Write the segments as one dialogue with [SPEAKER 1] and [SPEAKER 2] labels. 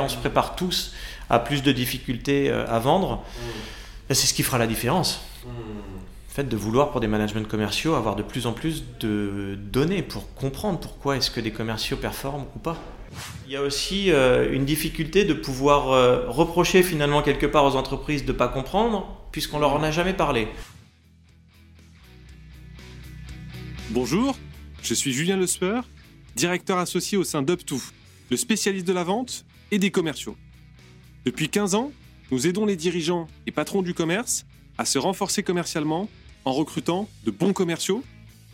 [SPEAKER 1] cas, on se prépare tous à plus de difficultés à vendre. C'est ce qui fera la différence. Le fait de vouloir pour des managements commerciaux avoir de plus en plus de données pour comprendre pourquoi est-ce que des commerciaux performent ou pas. Il y a aussi euh, une difficulté de pouvoir euh, reprocher finalement quelque part aux entreprises de ne pas comprendre, puisqu'on leur en a jamais parlé.
[SPEAKER 2] Bonjour, je suis Julien Lesper, directeur associé au sein d'Up2, le spécialiste de la vente et des commerciaux. Depuis 15 ans, nous aidons les dirigeants et patrons du commerce à se renforcer commercialement en recrutant de bons commerciaux,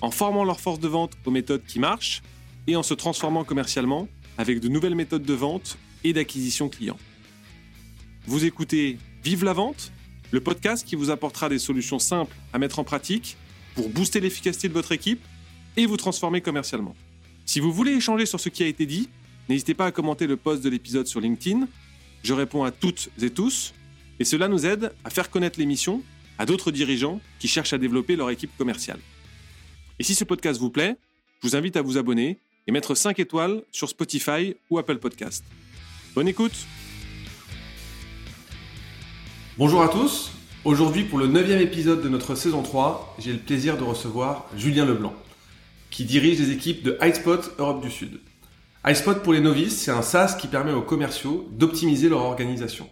[SPEAKER 2] en formant leur force de vente aux méthodes qui marchent et en se transformant commercialement avec de nouvelles méthodes de vente et d'acquisition client. Vous écoutez Vive la vente, le podcast qui vous apportera des solutions simples à mettre en pratique pour booster l'efficacité de votre équipe et vous transformer commercialement. Si vous voulez échanger sur ce qui a été dit, n'hésitez pas à commenter le post de l'épisode sur LinkedIn. Je réponds à toutes et tous et cela nous aide à faire connaître l'émission à d'autres dirigeants qui cherchent à développer leur équipe commerciale. Et si ce podcast vous plaît, je vous invite à vous abonner et mettre 5 étoiles sur Spotify ou Apple Podcast. Bonne écoute
[SPEAKER 3] Bonjour à tous, aujourd'hui pour le 9 épisode de notre saison 3, j'ai le plaisir de recevoir Julien Leblanc, qui dirige les équipes de iSpot Europe du Sud. iSpot pour les novices, c'est un SaaS qui permet aux commerciaux d'optimiser leur organisation.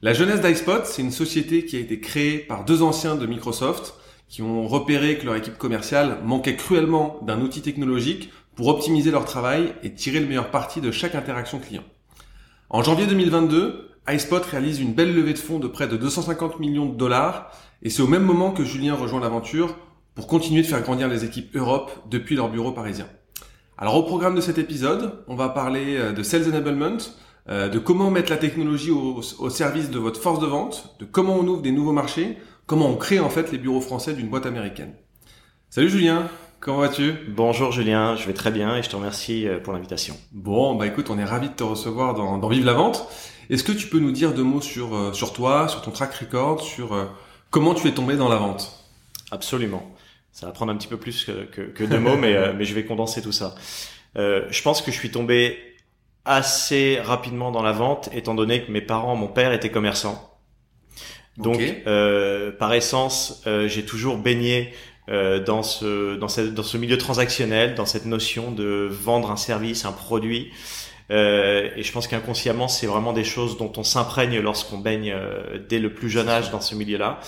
[SPEAKER 3] La jeunesse d'iSpot, c'est une société qui a été créée par deux anciens de Microsoft qui ont repéré que leur équipe commerciale manquait cruellement d'un outil technologique pour optimiser leur travail et tirer le meilleur parti de chaque interaction client. En janvier 2022, iSpot réalise une belle levée de fonds de près de 250 millions de dollars et c'est au même moment que Julien rejoint l'aventure pour continuer de faire grandir les équipes Europe depuis leur bureau parisien. Alors au programme de cet épisode, on va parler euh, de Sales Enablement, euh, de comment mettre la technologie au, au, service de votre force de vente, de comment on ouvre des nouveaux marchés, comment on crée en fait les bureaux français d'une boîte américaine. Salut Julien Comment vas-tu?
[SPEAKER 1] Bonjour Julien, je vais très bien et je te remercie euh, pour l'invitation.
[SPEAKER 3] Bon, bah écoute, on est ravi de te recevoir dans, dans Vive la Vente. Est-ce que tu peux nous dire deux mots sur, sur toi, sur ton track record, sur euh, comment tu es tombé dans la vente?
[SPEAKER 1] Absolument. Ça va prendre un petit peu plus que, que, que deux mots, mais, mais je vais condenser tout ça. Euh, je pense que je suis tombé assez rapidement dans la vente, étant donné que mes parents, mon père était commerçant. Donc, okay. euh, par essence, euh, j'ai toujours baigné euh, dans ce dans, cette, dans ce milieu transactionnel, dans cette notion de vendre un service, un produit. Euh, et je pense qu'inconsciemment, c'est vraiment des choses dont on s'imprègne lorsqu'on baigne euh, dès le plus jeune âge dans ce milieu-là.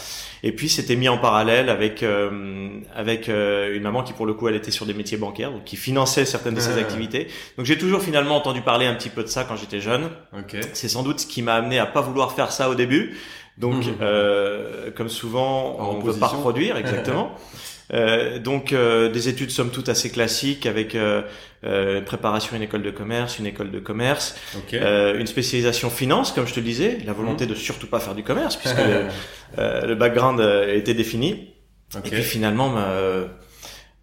[SPEAKER 1] Et puis, c'était mis en parallèle avec euh, avec une maman qui, pour le coup, elle était sur des métiers bancaires, donc qui finançait certaines de ses activités. Donc, j'ai toujours finalement entendu parler un petit peu de ça quand j'étais jeune.
[SPEAKER 3] Okay.
[SPEAKER 1] C'est sans doute ce qui m'a amené à pas vouloir faire ça au début. Donc, mmh. euh, comme souvent,
[SPEAKER 3] en
[SPEAKER 1] on ne veut pas reproduire, exactement. Euh, donc euh, des études somme toute assez classiques avec euh, euh, préparation à une école de commerce, une école de commerce,
[SPEAKER 3] okay.
[SPEAKER 1] Euh, une spécialisation finance comme je te le disais, la volonté mmh. de surtout pas faire du commerce puisque le, le, background était défini.
[SPEAKER 3] Okay.
[SPEAKER 1] Et puis finalement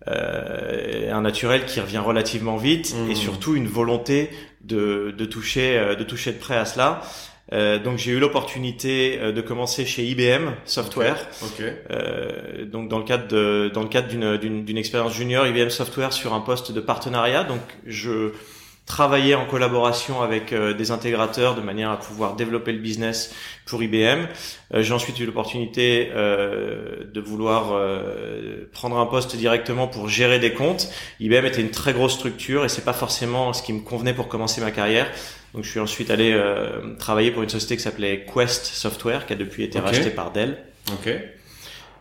[SPEAKER 1] un naturel qui revient relativement vite
[SPEAKER 3] mmh.
[SPEAKER 1] et surtout une volonté de, de toucher de toucher de près à cela. Euh, donc j'ai eu l'opportunité euh, de commencer chez IBM Software.
[SPEAKER 3] Okay. Okay.
[SPEAKER 1] Euh, donc dans le cadre de, dans le cadre d'une d'une expérience junior IBM Software sur un poste de partenariat. Donc je travaillais en collaboration avec euh, des intégrateurs de manière à pouvoir développer le business pour IBM. Euh, j'ai ensuite eu l'opportunité de vouloir prendre un poste directement pour gérer des comptes. IBM était une très grosse structure et c'est pas forcément ce qui me convenait pour commencer ma carrière. Donc je suis ensuite allé euh, travailler pour une société qui s'appelait Quest Software, qui a depuis été
[SPEAKER 3] okay.
[SPEAKER 1] rachetée par Dell.
[SPEAKER 3] Ok.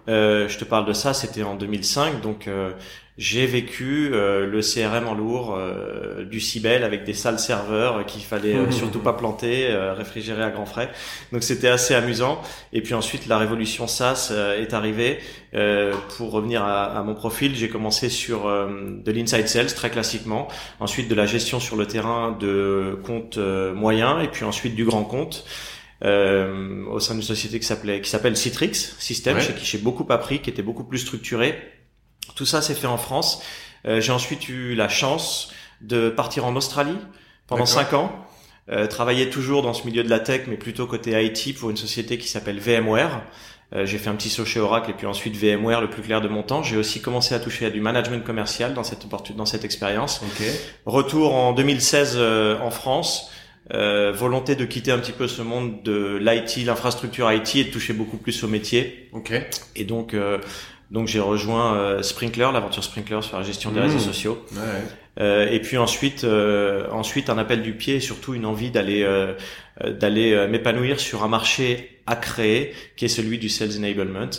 [SPEAKER 1] Euh, je te parle de ça, c'était en 2005, donc euh, j'ai vécu euh, le CRM en lourd, euh, du Cibel avec des salles serveurs qu'il fallait
[SPEAKER 3] Mmh.
[SPEAKER 1] surtout pas planter, euh, réfrigérer à grands frais. Donc c'était assez amusant. Et puis ensuite la révolution SaaS euh, est arrivée. pour revenir à, à, mon profil, j'ai commencé sur de l'inside sales très classiquement, ensuite de la gestion sur le terrain de comptes moyens et puis ensuite du grand compte. Euh, au sein d'une société qui s'appelait qui s'appelle Citrix System,
[SPEAKER 3] Ouais.
[SPEAKER 1] chez qui j'ai beaucoup appris, qui était beaucoup plus structuré. Tout ça s'est fait en France. Euh, j'ai ensuite eu la chance de partir en Australie pendant cinq ans. Euh, travailler toujours dans ce milieu de la tech, mais plutôt côté IT pour une société qui s'appelle VMware. Euh, j'ai fait un petit saut chez Oracle et puis ensuite VMware le plus clair de mon temps. J'ai aussi commencé à toucher à du management commercial dans cette dans cette expérience. Retour en 2016 euh, en France. euh, volonté de quitter un petit peu ce monde de l'IT, l'infrastructure IT et de toucher beaucoup plus au métier. Et donc, donc j'ai rejoint euh, Sprinkler, l'aventure Sprinkler sur la gestion des
[SPEAKER 3] Mmh.
[SPEAKER 1] réseaux sociaux.
[SPEAKER 3] Ouais.
[SPEAKER 1] Euh, et puis ensuite, euh, ensuite un appel du pied et surtout une envie d'aller euh, euh, d'aller m'épanouir sur un marché à créer, qui est celui du sales enablement.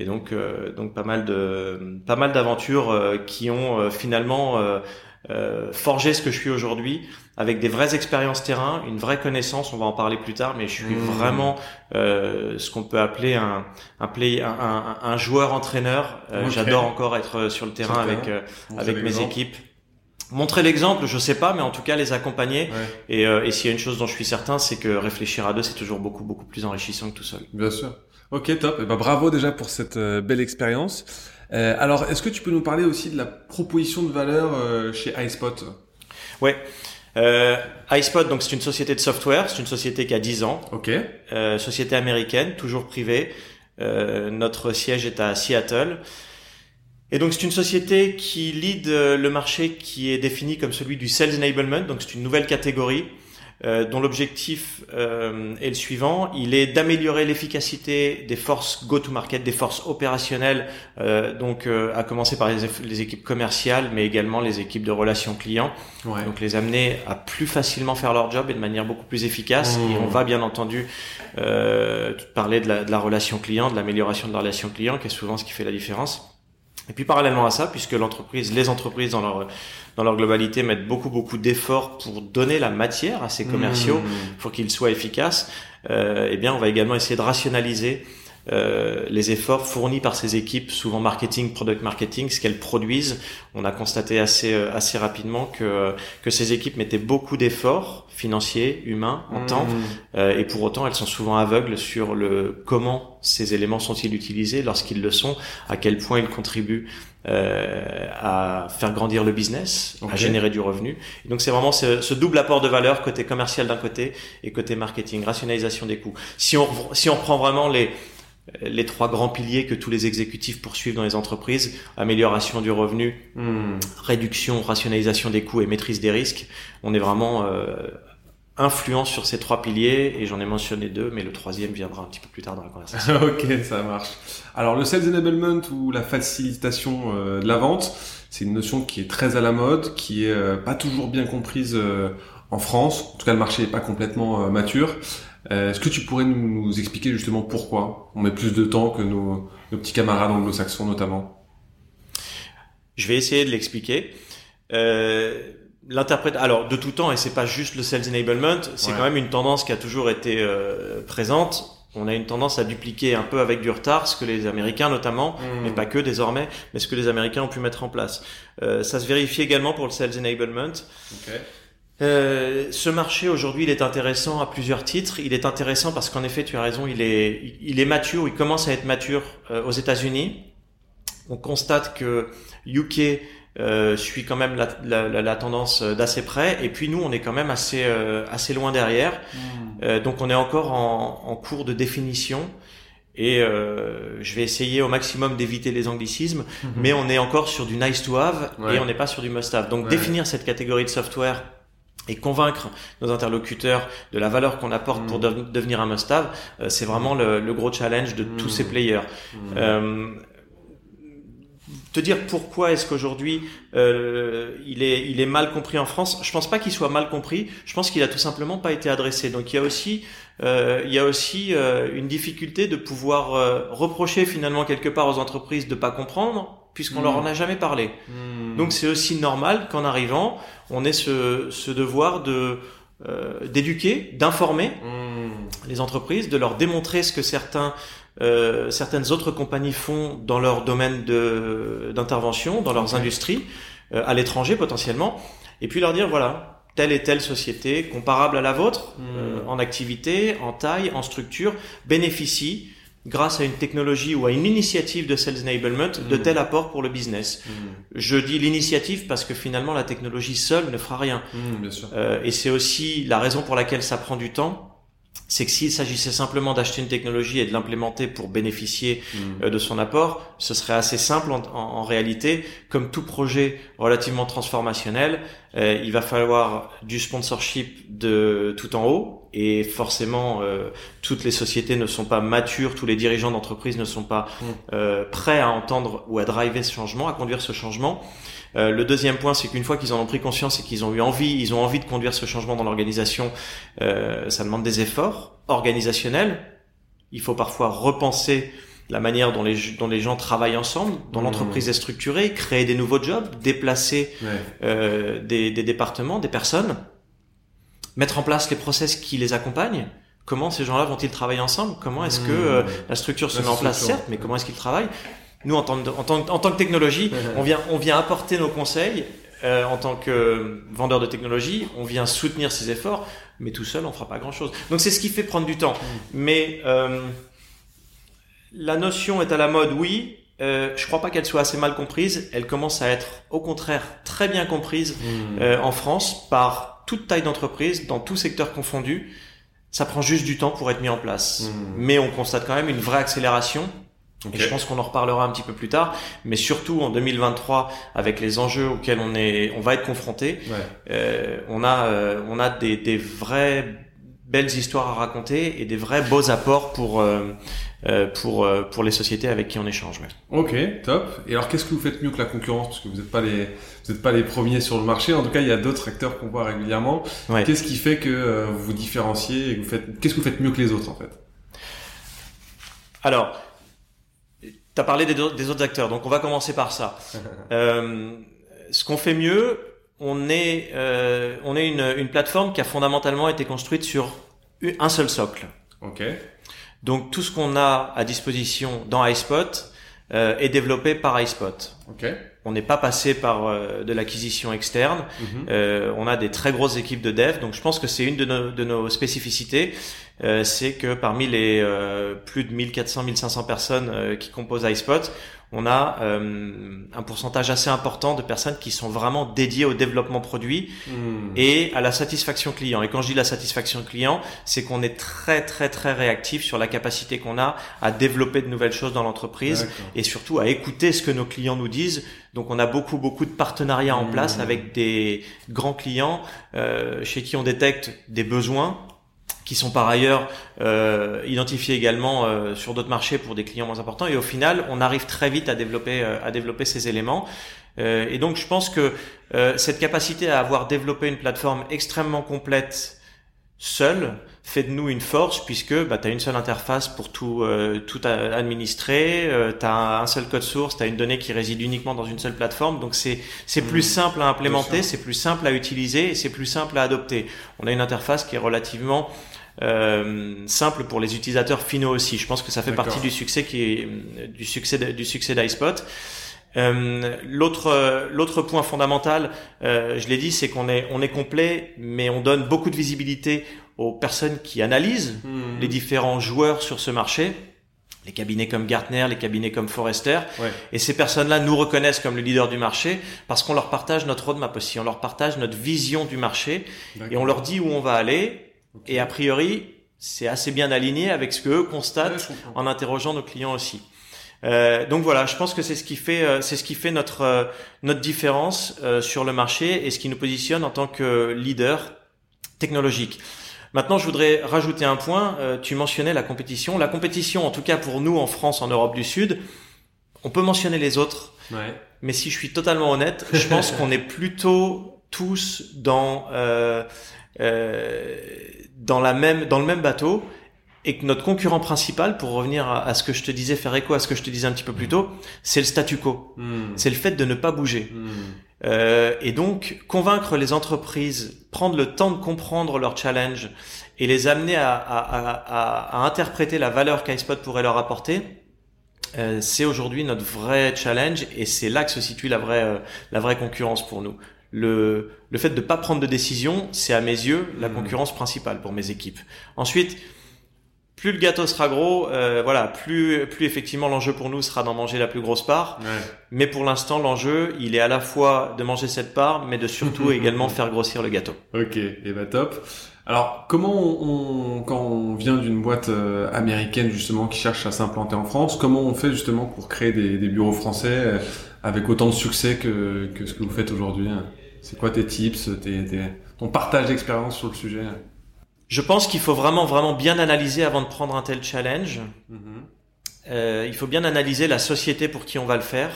[SPEAKER 1] Et donc, euh, donc pas mal de pas mal d'aventures qui ont euh, finalement euh, euh, forgé ce que je suis aujourd'hui, avec des vraies expériences terrain, une vraie connaissance. On va en parler plus tard, mais je suis
[SPEAKER 3] Mmh.
[SPEAKER 1] vraiment euh, ce qu'on peut appeler un un play, un, un, un joueur entraîneur. Euh. J'adore encore être sur le terrain
[SPEAKER 3] Sur le
[SPEAKER 1] avec
[SPEAKER 3] terrain.
[SPEAKER 1] euh, avec mes équipes. Montrer l'exemple, je sais pas, mais en tout cas les accompagner.
[SPEAKER 3] Ouais.
[SPEAKER 1] Et, euh, et s'il y a une chose dont je suis certain, c'est que réfléchir à deux, c'est toujours beaucoup beaucoup plus enrichissant que tout seul.
[SPEAKER 3] Bien sûr. Ok, top. Et ben bravo déjà pour cette euh, belle expérience. Euh, alors, est-ce que tu peux nous parler aussi de la proposition de valeur euh, chez iSpot?
[SPEAKER 1] Ouais. Euh, iSpot, donc c'est une société de software, c'est une société qui a 10 ans,
[SPEAKER 3] Ok.
[SPEAKER 1] euh, société américaine, toujours privée. Euh, notre siège est à Seattle. Et donc c'est une société qui lead le marché qui est défini comme celui du sales enablement. Donc c'est une nouvelle catégorie euh, dont l'objectif euh, est le suivant. Il est d'améliorer l'efficacité des forces go-to-market, des forces opérationnelles. euh, donc euh, à commencer par les, équipes commerciales, mais également les équipes de relations clients.
[SPEAKER 3] Ouais.
[SPEAKER 1] Donc les amener à plus facilement faire leur job et de manière beaucoup plus efficace.
[SPEAKER 3] Mmh.
[SPEAKER 1] Et on va bien entendu euh, parler de la, de la relation client, de l'amélioration de la relation client, qui est souvent ce qui fait la différence. Et puis parallèlement à ça, puisque l'entreprise, les entreprises dans leur dans leur globalité mettent beaucoup beaucoup d'efforts pour donner la matière à ces commerciaux,
[SPEAKER 3] Mmh.
[SPEAKER 1] pour qu'ils soient efficaces, euh, eh bien on va également essayer de rationaliser euh, les efforts fournis par ces équipes, souvent marketing, product marketing, ce qu'elles produisent. On a constaté assez euh, assez rapidement que que ces équipes mettaient beaucoup d'efforts financiers, humains, en temps,
[SPEAKER 3] Mmh.
[SPEAKER 1] euh, et pour autant elles sont souvent aveugles sur le comment ces éléments sont-ils utilisés, lorsqu'ils le sont, à quel point ils contribuent euh, à faire grandir le business, à générer du revenu. Et donc c'est vraiment ce, ce double apport de valeur côté commercial d'un côté et côté marketing, rationalisation des coûts. Si on si on reprend vraiment les les trois grands piliers que tous les exécutifs poursuivent dans les entreprises, amélioration du revenu,
[SPEAKER 3] Mmh.
[SPEAKER 1] réduction, rationalisation des coûts et maîtrise des risques, on est vraiment euh, influent sur ces trois piliers et j'en ai mentionné deux, mais le troisième viendra un petit peu plus tard dans la conversation.
[SPEAKER 3] ok, ça marche. Alors le sales enablement ou la facilitation euh, de la vente, c'est une notion qui est très à la mode, qui est euh, pas toujours bien comprise euh, en France. En tout cas, le marché est pas complètement mature. Euh, Est-ce que tu pourrais nous, nous expliquer justement pourquoi on met plus de temps que nos, nos petits camarades anglo-saxons notamment?
[SPEAKER 1] Je vais essayer de l'expliquer. Euh, L'interprète, alors de tout temps, et c'est pas juste le sales enablement, c'est
[SPEAKER 3] Ouais.
[SPEAKER 1] quand même une tendance qui a toujours été euh, présente. On a une tendance à dupliquer un peu avec du retard ce que les Américains notamment mais pas que désormais, mais ce que les Américains ont pu mettre en place. Euh, ça se vérifie également pour le sales enablement.
[SPEAKER 3] Ok.
[SPEAKER 1] Euh, ce marché aujourd'hui, il est intéressant à plusieurs titres. Il est intéressant parce qu'en effet, tu as raison, il est, il- est mature, il commence à être mature euh, aux États-Unis. On constate que UK euh, suit quand même la, la- la- la tendance euh, d'assez près, et puis nous, on est quand même assez, euh, assez loin derrière. Euh, donc, on est encore en, en cours de définition. Et euh, je vais essayer au maximum d'éviter les anglicismes, mais on est encore sur du nice to have
[SPEAKER 3] Ouais.
[SPEAKER 1] et on n'est pas sur du must have. Donc
[SPEAKER 3] Ouais.
[SPEAKER 1] définir cette catégorie de software et convaincre nos interlocuteurs de la valeur qu'on apporte pour
[SPEAKER 3] Mm.
[SPEAKER 1] de- devenir un must have, euh, c'est vraiment le, le gros challenge de tous
[SPEAKER 3] Mm.
[SPEAKER 1] ces players. Euh, te dire pourquoi est-ce qu'aujourd'hui euh, il est il est mal compris en France je pense pas qu'il soit mal compris je pense qu'il a tout simplement pas été adressé donc il y a aussi euh, il y a aussi euh, une difficulté de pouvoir euh, reprocher finalement quelque part aux entreprises de pas comprendre puisqu'on leur en a jamais parlé
[SPEAKER 3] Mmh.
[SPEAKER 1] donc c'est aussi normal qu'en arrivant on ait ce, ce devoir de euh, d'éduquer d'informer
[SPEAKER 3] Mmh.
[SPEAKER 1] les entreprises, de leur démontrer ce que certains, euh, certaines autres compagnies font dans leur domaine de- d'intervention, dans leurs industries, euh, à l'étranger potentiellement, et puis leur dire voilà, telle et telle société comparable à la vôtre, euh, en activité, en taille, en structure, bénéficie grâce à une technologie ou à une initiative de sales enablement de
[SPEAKER 3] Mm.
[SPEAKER 1] tel apport pour le business.
[SPEAKER 3] Mmh.
[SPEAKER 1] Je dis l'initiative parce que finalement la technologie seule ne fera rien.
[SPEAKER 3] Mmh, bien sûr.
[SPEAKER 1] Euh, et c'est aussi la raison pour laquelle ça prend du temps. C'est que s'il s'agissait simplement d'acheter une technologie et de l'implémenter pour bénéficier
[SPEAKER 3] Hmm.
[SPEAKER 1] euh, de son apport, ce serait assez simple en, en- en réalité. Comme tout projet relativement transformationnel, euh, il va falloir du sponsorship de tout en haut et forcément euh, toutes les sociétés ne sont pas matures, tous les dirigeants d'entreprise ne sont pas
[SPEAKER 3] Mm.
[SPEAKER 1] euh, prêts à entendre ou à driver ce changement, à conduire ce changement. Euh, le deuxième point, c'est qu'une fois qu'ils en ont pris conscience et qu'ils ont eu envie, ils ont envie de conduire ce changement dans l'organisation, euh, ça demande des efforts organisationnels. Il faut parfois repenser la manière dont les, dont les gens travaillent ensemble, dont
[SPEAKER 3] Mmh.
[SPEAKER 1] l'entreprise est structurée, créer des nouveaux jobs, déplacer
[SPEAKER 3] Ouais.
[SPEAKER 1] euh, des, des départements, des personnes, mettre en place les process qui les accompagnent. Comment ces gens-là vont-ils travailler ensemble? Comment est-ce que
[SPEAKER 3] Mmh.
[SPEAKER 1] euh, la structure se
[SPEAKER 3] La
[SPEAKER 1] met en place? Certes, mais comment est-ce qu'ils travaillent? Nous, en tant, que- en, tant, que- en tant que technologie, on vient, on vient apporter nos conseils. euh, en tant que vendeur de technologie, on vient soutenir ces efforts, mais tout seul, on fera pas grand-chose. Donc c'est ce qui fait prendre du temps. Mais euh, la notion est à la mode, oui. Euh, je crois pas qu'elle soit assez mal comprise. Elle commence à être, au contraire, très bien comprise
[SPEAKER 3] Hmm.
[SPEAKER 1] euh, en France par toute taille d'entreprise, dans tout secteur confondu. Ça prend juste du temps pour être mis en place.
[SPEAKER 3] Mm.
[SPEAKER 1] Mais on constate quand même une vraie accélération. Et je pense qu'on en reparlera un petit peu plus tard. Mais surtout en 2023, avec les enjeux auxquels on est, on va être confronté,
[SPEAKER 3] Ouais.
[SPEAKER 1] euh, on a, euh, on a des, des vraies belles histoires à raconter et des vrais beaux apports pour, euh, euh, pour, euh, pour les sociétés avec qui on échange.
[SPEAKER 3] Ok, top. Et alors, qu'est-ce que vous faites mieux que la concurrence? Parce que vous n'êtes pas les, vous êtes pas les premiers sur le marché. En tout cas, il y a d'autres acteurs qu'on voit régulièrement.
[SPEAKER 1] Ouais.
[SPEAKER 3] Qu'est-ce qui fait que euh, vous vous différenciez et que vous faites, qu'est-ce que vous faites mieux que les autres en fait?
[SPEAKER 1] Alors, tu as parlé des, autres acteurs, donc on va commencer par ça. Euh, ce qu'on fait mieux, on est, euh, on est une, une plateforme qui a fondamentalement été construite sur un seul socle.
[SPEAKER 3] Ok.
[SPEAKER 1] Donc tout ce qu'on a à disposition dans iSpot euh, est développé par iSpot.
[SPEAKER 3] Ok.
[SPEAKER 1] On n'est pas passé par euh, de l'acquisition externe.
[SPEAKER 3] Mhm.
[SPEAKER 1] Euh, on a des très grosses équipes de dev, donc je pense que c'est une de nos, de nos spécificités, euh, c'est que parmi les euh, plus de 1400-1500 personnes euh, qui composent iSpot, on a euh, un pourcentage assez important de personnes qui sont vraiment dédiées au développement produit
[SPEAKER 3] Hmm.
[SPEAKER 1] et à la satisfaction client. Et quand je dis la satisfaction client, c'est qu'on est très très très réactif sur la capacité qu'on a à développer de nouvelles choses dans l'entreprise et surtout à écouter ce que nos clients nous disent. Donc on a beaucoup beaucoup de partenariats en
[SPEAKER 3] Mmh.
[SPEAKER 1] place avec des grands clients euh, chez qui on détecte des besoins qui sont par ailleurs euh, identifiés également euh, sur d'autres marchés pour des clients moins importants et au final on arrive très vite à développer euh, à développer ces éléments Euh, et donc je pense que euh, cette capacité à avoir développé une plateforme extrêmement complète seule fait de nous une force puisque bah, tu as une seule interface pour tout, euh, tout administrer, euh, tu as un seul code source, tu as une donnée qui réside uniquement dans une seule plateforme, donc c'est c'est plus
[SPEAKER 3] Mmh.
[SPEAKER 1] simple à implémenter, c'est plus simple à utiliser et c'est plus simple à adopter. On a une interface qui est relativement euh, simple pour les utilisateurs finaux aussi. Je pense que ça fait partie du succès qui est, euh, du succès de- du succès d'iSpot. Euh, l'autre euh, l'autre point fondamental, euh, je l'ai dit, c'est qu'on est on est complet, mais on donne beaucoup de visibilité aux personnes qui analysent
[SPEAKER 3] Hmm.
[SPEAKER 1] les différents joueurs sur ce marché, les cabinets comme Gartner, les cabinets comme Forrester,
[SPEAKER 3] Ouais.
[SPEAKER 1] et ces personnes-là nous reconnaissent comme le leader du marché parce qu'on leur partage notre roadmap aussi, on leur partage notre vision du marché et on leur dit où on va aller. Et a priori, c'est assez bien aligné avec ce que eux
[SPEAKER 3] Ouais,
[SPEAKER 1] constatent en interrogeant nos clients aussi. Euh, donc voilà, je pense que c'est ce qui fait, euh, c'est ce qui fait notre euh, notre différence euh, sur le marché et ce qui nous positionne en tant que leader technologique. Maintenant, je voudrais rajouter un point. Euh, tu mentionnais la compétition. La compétition, en tout cas pour nous en France, en Europe du Sud, on peut mentionner les autres,
[SPEAKER 3] Ouais.
[SPEAKER 1] mais si je suis totalement honnête, je pense qu'on est plutôt tous dans euh, euh, dans la même dans le même bateau et que notre concurrent principal, pour revenir à, à ce que je te disais, faire écho à ce que je te disais un petit peu plus tôt, c'est le statu quo.
[SPEAKER 3] Hmm.
[SPEAKER 1] C'est le fait de ne pas bouger.
[SPEAKER 3] Hmm.
[SPEAKER 1] Euh, et donc, convaincre les entreprises, prendre le temps de comprendre leurs challenges et les amener à, interpréter la valeur qu'iSpot pourrait leur apporter, euh, c'est aujourd'hui notre vrai challenge et c'est là que se situe la vraie, euh, la vraie concurrence pour nous. Le, le fait de ne pas prendre de décision, c'est à mes yeux la concurrence principale pour mes équipes. Ensuite, plus le gâteau sera gros, euh, voilà, plus plus effectivement l'enjeu pour nous sera d'en manger la plus grosse part.
[SPEAKER 3] Ouais.
[SPEAKER 1] Mais pour l'instant, l'enjeu, il est à la fois de manger cette part, mais de surtout également faire grossir le gâteau.
[SPEAKER 3] Ok, et bah top. Alors, comment on, quand on vient d'une boîte euh, américaine justement qui cherche à s'implanter en France, comment on fait justement pour créer des, des bureaux français euh, avec autant de succès que, que ce que vous faites aujourd'hui hein? C'est quoi tes tips, tes, tes, ton partage d'expérience sur le sujet
[SPEAKER 1] Je pense qu'il faut vraiment vraiment bien analyser avant de prendre un tel challenge. Euh, il faut bien analyser la société pour qui on va le faire.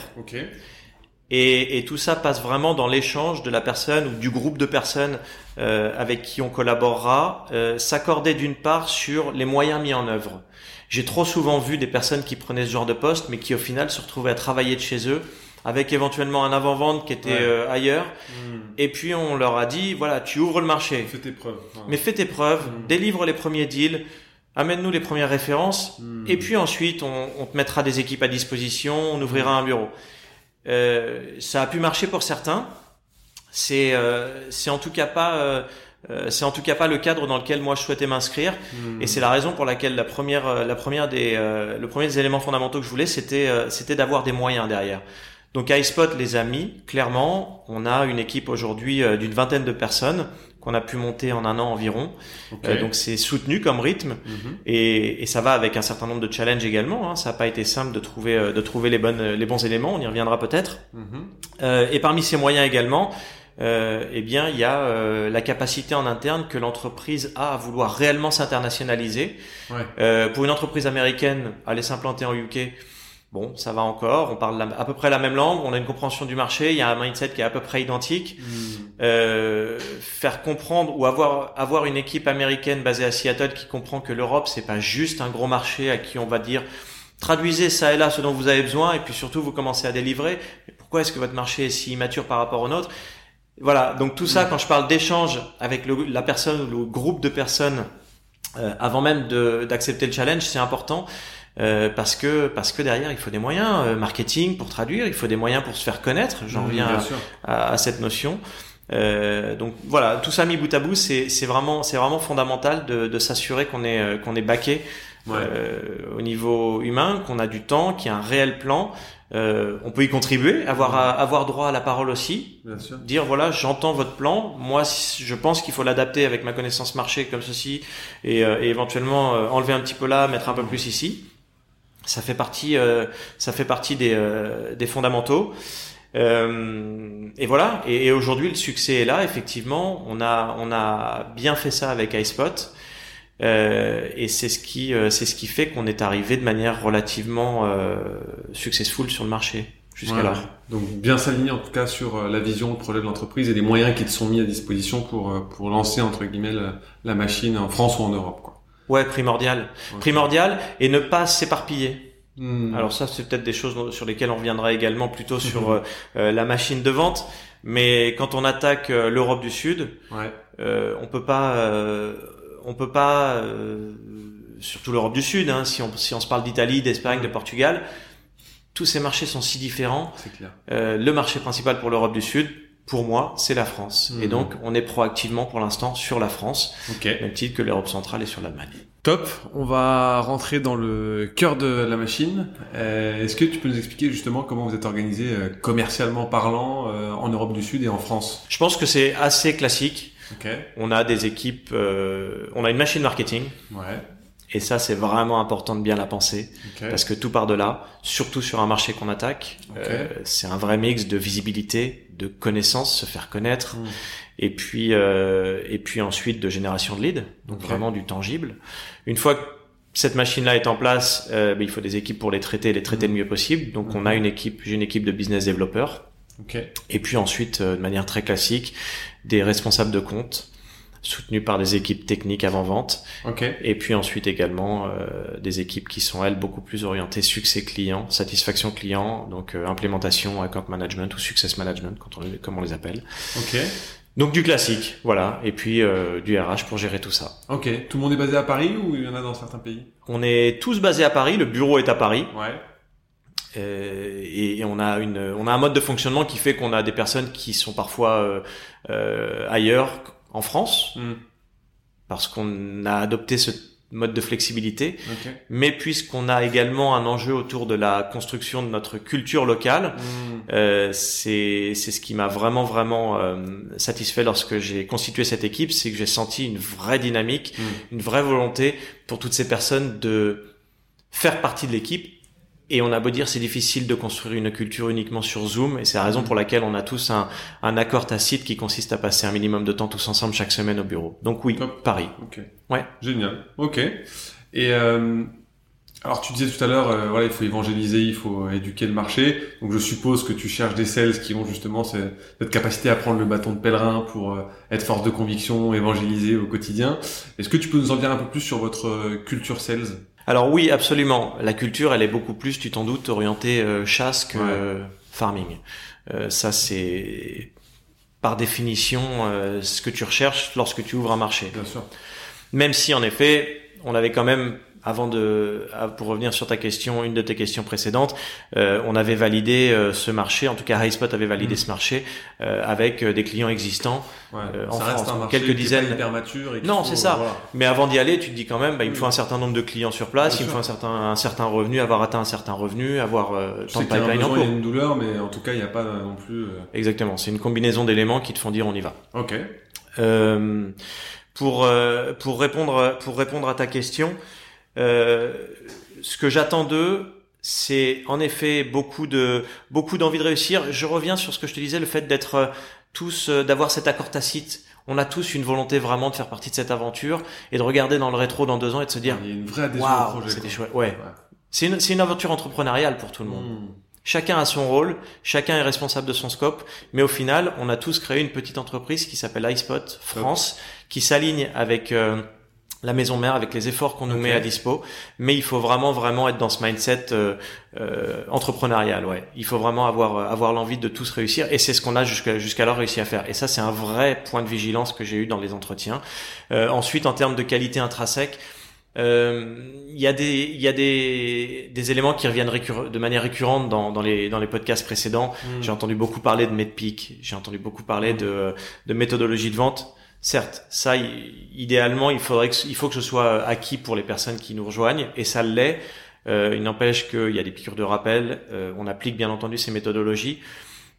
[SPEAKER 1] Et tout ça passe vraiment dans l'échange de la personne ou du groupe de personnes euh, avec qui on collaborera, euh, s'accorder d'une part sur les moyens mis en œuvre. J'ai trop souvent vu des personnes qui prenaient ce genre de poste, mais qui au final se retrouvaient à travailler de chez eux, avec éventuellement un avant-vente qui était
[SPEAKER 3] Ouais.
[SPEAKER 1] euh, ailleurs.
[SPEAKER 3] Hmm.
[SPEAKER 1] Et puis on leur a dit, voilà, tu ouvres le marché,
[SPEAKER 3] Fais tes preuves.
[SPEAKER 1] Mais fais tes preuves,
[SPEAKER 3] Mm.
[SPEAKER 1] délivre les premiers deals, amène-nous les premières références,
[SPEAKER 3] hmm.
[SPEAKER 1] et puis ensuite, on, on te mettra des équipes à disposition, on ouvrira un bureau. Euh, ça a pu marcher pour certains. C'est euh, c'est en tout cas pas euh, euh, c'est en tout cas pas le cadre dans lequel moi je souhaitais m'inscrire.
[SPEAKER 3] Hmm.
[SPEAKER 1] Et c'est la raison pour laquelle la première euh, la première des euh, le premier des éléments fondamentaux que je voulais c'était euh, c'était d'avoir des moyens derrière. Donc iSpot les a mis clairement. On a une équipe aujourd'hui euh, d'une vingtaine de personnes qu'on a pu monter en un an environ. Euh, donc c'est soutenu comme rythme.
[SPEAKER 3] Mhm.
[SPEAKER 1] Et, et ça va avec un certain nombre de challenges également. Hein. Ça n'a pas été simple de trouver euh, de trouver les bonnes les bons éléments. On y reviendra peut-être.
[SPEAKER 3] Mhm.
[SPEAKER 1] Euh, et parmi ces moyens également, euh, eh bien il y a la capacité en interne que l'entreprise a à vouloir réellement s'internationaliser.
[SPEAKER 3] Ouais.
[SPEAKER 1] Pour une entreprise américaine, aller s'implanter en UK. Bon, ça va encore. On parle à peu près la même langue. On a une compréhension du marché. Il y a un mindset qui est à peu près identique.
[SPEAKER 3] Hmm.
[SPEAKER 1] Euh, faire comprendre ou avoir avoir une équipe américaine basée à Seattle qui comprend que l'Europe c'est pas juste un gros marché à qui on va dire traduisez ça et là ce dont vous avez besoin et puis surtout vous commencez à délivrer. Mais pourquoi est-ce que votre marché est si immature par rapport au nôtre? Voilà, donc tout ça quand je parle d'échange avec le- la personne ou le groupe de personnes euh, avant même d'accepter le challenge, c'est important. Euh, parce que parce que derrière il faut des moyens euh, marketing pour traduire, il faut des moyens pour se faire connaître. J'en reviens à, à, à cette notion. Euh, donc voilà, tout ça mis bout à bout, c'est c'est vraiment c'est vraiment fondamental de, de s'assurer qu'on est euh, qu'on est baqué
[SPEAKER 3] Ouais.
[SPEAKER 1] euh, au niveau humain, qu'on a du temps, qu'il y a un réel plan. Euh, on peut y contribuer, avoir à- avoir droit à la parole aussi,
[SPEAKER 3] Bien sûr.
[SPEAKER 1] dire voilà j'entends votre plan, moi je pense qu'il faut l'adapter avec ma connaissance marché comme ceci et, euh, et éventuellement euh, enlever un petit peu là, mettre un peu plus ici. Ça fait partie euh, ça fait partie des, euh, des fondamentaux. Euh, et voilà. Et, aujourd'hui, le succès est là. Effectivement, on a on a bien fait ça avec iSpot. Euh, et c'est ce qui euh, c'est ce qui fait qu'on est arrivé de manière relativement euh, successful sur le marché.
[SPEAKER 3] Ouais. Donc bien s'aligner en tout cas sur la vision, le projet de l'entreprise et les moyens qui te sont mis à disposition pour pour lancer entre guillemets la, la machine en France ou en Europe quoi.
[SPEAKER 1] Ouais, primordial, primordial, et ne pas s'éparpiller.
[SPEAKER 3] Hmm.
[SPEAKER 1] Alors ça, c'est peut-être des choses sur lesquelles on reviendra également plutôt sur euh, euh, la machine de vente. Mais quand on attaque euh, l'Europe du Sud,
[SPEAKER 3] ouais.
[SPEAKER 1] euh, on peut pas, on peut pas, surtout l'Europe du Sud, hein, si on si on se parle d'Italie, d'Espagne, de Portugal, tous ces marchés sont si différents.
[SPEAKER 3] clair.
[SPEAKER 1] Le marché principal pour l'Europe du Sud, pour moi, c'est la France.
[SPEAKER 3] Mhm.
[SPEAKER 1] Et donc, on est proactivement pour l'instant sur la France,
[SPEAKER 3] Ok.
[SPEAKER 1] même titre que l'Europe centrale est sur l'Allemagne.
[SPEAKER 3] Top. On va rentrer dans le cœur de la machine. Euh, Est-ce que tu peux nous expliquer justement comment vous êtes organisé euh, commercialement parlant euh, en Europe du Sud et en France?
[SPEAKER 1] Je pense que c'est assez classique.
[SPEAKER 3] Ok.
[SPEAKER 1] On a des équipes, euh, on a une machine marketing,
[SPEAKER 3] Ouais.
[SPEAKER 1] et ça c'est vraiment important de bien la penser,
[SPEAKER 3] Ok.
[SPEAKER 1] parce que tout part de là, surtout sur un marché qu'on attaque.
[SPEAKER 3] Ok.
[SPEAKER 1] Euh, c'est un vrai mix de visibilité, de connaissances, se faire connaître,
[SPEAKER 3] Hmm.
[SPEAKER 1] et puis euh, et puis ensuite de génération de leads, donc vraiment du tangible. Une fois que cette machine-là est en place, euh, ben, il faut des équipes pour les traiter, les traiter le mieux possible. Donc on a une équipe, j'ai une équipe de business développeurs.
[SPEAKER 3] Ok.
[SPEAKER 1] Et puis ensuite, euh, de manière très classique, des responsables de compte soutenus par des équipes techniques avant-vente.
[SPEAKER 3] Ok.
[SPEAKER 1] Et puis ensuite également euh, des équipes qui sont, elles, beaucoup plus orientées succès client, satisfaction client, donc euh, implémentation, account management ou success management, quand on, comme on les appelle.
[SPEAKER 3] Ok.
[SPEAKER 1] Donc du classique, voilà. Et puis euh, du RH pour gérer tout ça.
[SPEAKER 3] Ok. Tout le monde est basé à Paris ou il y en a dans certains pays?
[SPEAKER 1] On est tous basés à Paris, le bureau est à Paris.
[SPEAKER 3] Ouais.
[SPEAKER 1] Euh, et, et on a une, on a un mode de fonctionnement qui fait qu'on a des personnes qui sont parfois euh, euh, ailleurs en France,
[SPEAKER 3] Hmm.
[SPEAKER 1] parce qu'on a adopté ce mode de flexibilité. Mais puisqu'on a également un enjeu autour de la construction de notre culture locale,
[SPEAKER 3] Hmm.
[SPEAKER 1] euh, c'est c'est ce qui m'a vraiment vraiment euh, satisfait lorsque j'ai constitué cette équipe, c'est que j'ai senti une vraie dynamique,
[SPEAKER 3] Mm.
[SPEAKER 1] une vraie volonté pour toutes ces personnes de faire partie de l'équipe. Et on a beau dire c'est difficile de construire une culture uniquement sur Zoom, et c'est la raison pour laquelle on a tous un, un accord tacite qui consiste à passer un minimum de temps tous ensemble chaque semaine au bureau. Donc oui,
[SPEAKER 3] Top.
[SPEAKER 1] Paris.
[SPEAKER 3] Ok.
[SPEAKER 1] Ouais.
[SPEAKER 3] Génial. Ok. Et euh, alors tu disais tout à l'heure, euh, voilà, il faut évangéliser, il faut éduquer le marché. Donc je suppose que tu cherches des sales qui ont justement cette, cette capacité à prendre le bâton de pèlerin pour euh, être force de conviction, évangéliser au quotidien. Est-ce que tu peux nous en dire un peu plus sur votre euh, culture sales?
[SPEAKER 1] Alors oui, absolument. La culture, elle est beaucoup plus, tu t'en doutes, orientée euh, chasse que
[SPEAKER 3] Ouais.
[SPEAKER 1] euh, farming. Euh, ça, c'est par définition euh, ce que tu recherches lorsque tu ouvres un marché.
[SPEAKER 3] Bien sûr.
[SPEAKER 1] Même si, en effet, on avait quand même, avant de, ah, pour revenir sur ta question, une de tes questions précédentes, euh, on avait validé euh, ce marché, en tout cas HighSpot avait validé
[SPEAKER 3] Mhm.
[SPEAKER 1] ce marché euh, avec euh, des clients existants.
[SPEAKER 3] Ouais.
[SPEAKER 1] Euh, en
[SPEAKER 3] ça reste
[SPEAKER 1] France,
[SPEAKER 3] un marché
[SPEAKER 1] quelques
[SPEAKER 3] qui est pas
[SPEAKER 1] dizaines-
[SPEAKER 3] mature. Et
[SPEAKER 1] Non, c'est ça.
[SPEAKER 3] euh, voilà.
[SPEAKER 1] Mais avant d'y aller, tu te dis quand même, bah, il me faut un certain nombre de clients sur place,
[SPEAKER 3] Bien
[SPEAKER 1] il me faut un certain, un certain revenu, avoir atteint un certain revenu, avoir euh, tant de
[SPEAKER 3] un
[SPEAKER 1] pipeline en
[SPEAKER 3] besoin, il y
[SPEAKER 1] cours.
[SPEAKER 3] a une douleur, mais en tout cas, il n'y a pas non plus.
[SPEAKER 1] Exactement, c'est une combinaison d'éléments qui te font dire on y va.
[SPEAKER 3] Ok.
[SPEAKER 1] Euh, pour euh, pour répondre pour répondre à ta question, ce que j'attends d'eux, c'est en effet beaucoup de beaucoup d'envie de réussir. Je reviens sur ce que je te disais, le fait d'être euh, tous euh, d'avoir cet accord tacite. On a tous une volonté vraiment de faire partie de cette aventure et de regarder dans le rétro dans deux ans et de se dire
[SPEAKER 3] il y a une vraie projet.
[SPEAKER 1] c'était chouette. Ouais, c'est une c'est une aventure entrepreneuriale pour tout le monde.
[SPEAKER 3] Hmm.
[SPEAKER 1] Chacun a son rôle, chacun est responsable de son scope, mais au final, on a tous créé une petite entreprise qui s'appelle iSpot France, qui s'aligne avec euh, la maison mère, avec les efforts qu'on nous met à dispo. Mais il faut vraiment, vraiment être dans ce mindset euh, euh, entrepreneurial. Ouais, il faut vraiment avoir euh, avoir l'envie de tous réussir, et c'est ce qu'on a jusqu'à jusqu'alors réussi à faire. Et ça, c'est un vrai point de vigilance que j'ai eu dans les entretiens. Euh, ensuite, en termes de qualité intrinsèque. Euh, Il y a des il y a des des éléments qui reviennent de manière récurrente dans dans les dans les podcasts précédents.
[SPEAKER 3] Hmm.
[SPEAKER 1] J'ai entendu beaucoup parler de MedPeak, j'ai entendu beaucoup parler de de méthodologie de vente. Certes, ça idéalement, il faudrait que il faut que ce soit acquis pour les personnes qui nous rejoignent et ça l'est. Euh, il n'empêche qu'il y a des piqûres de rappel, euh, on applique bien entendu ces méthodologies,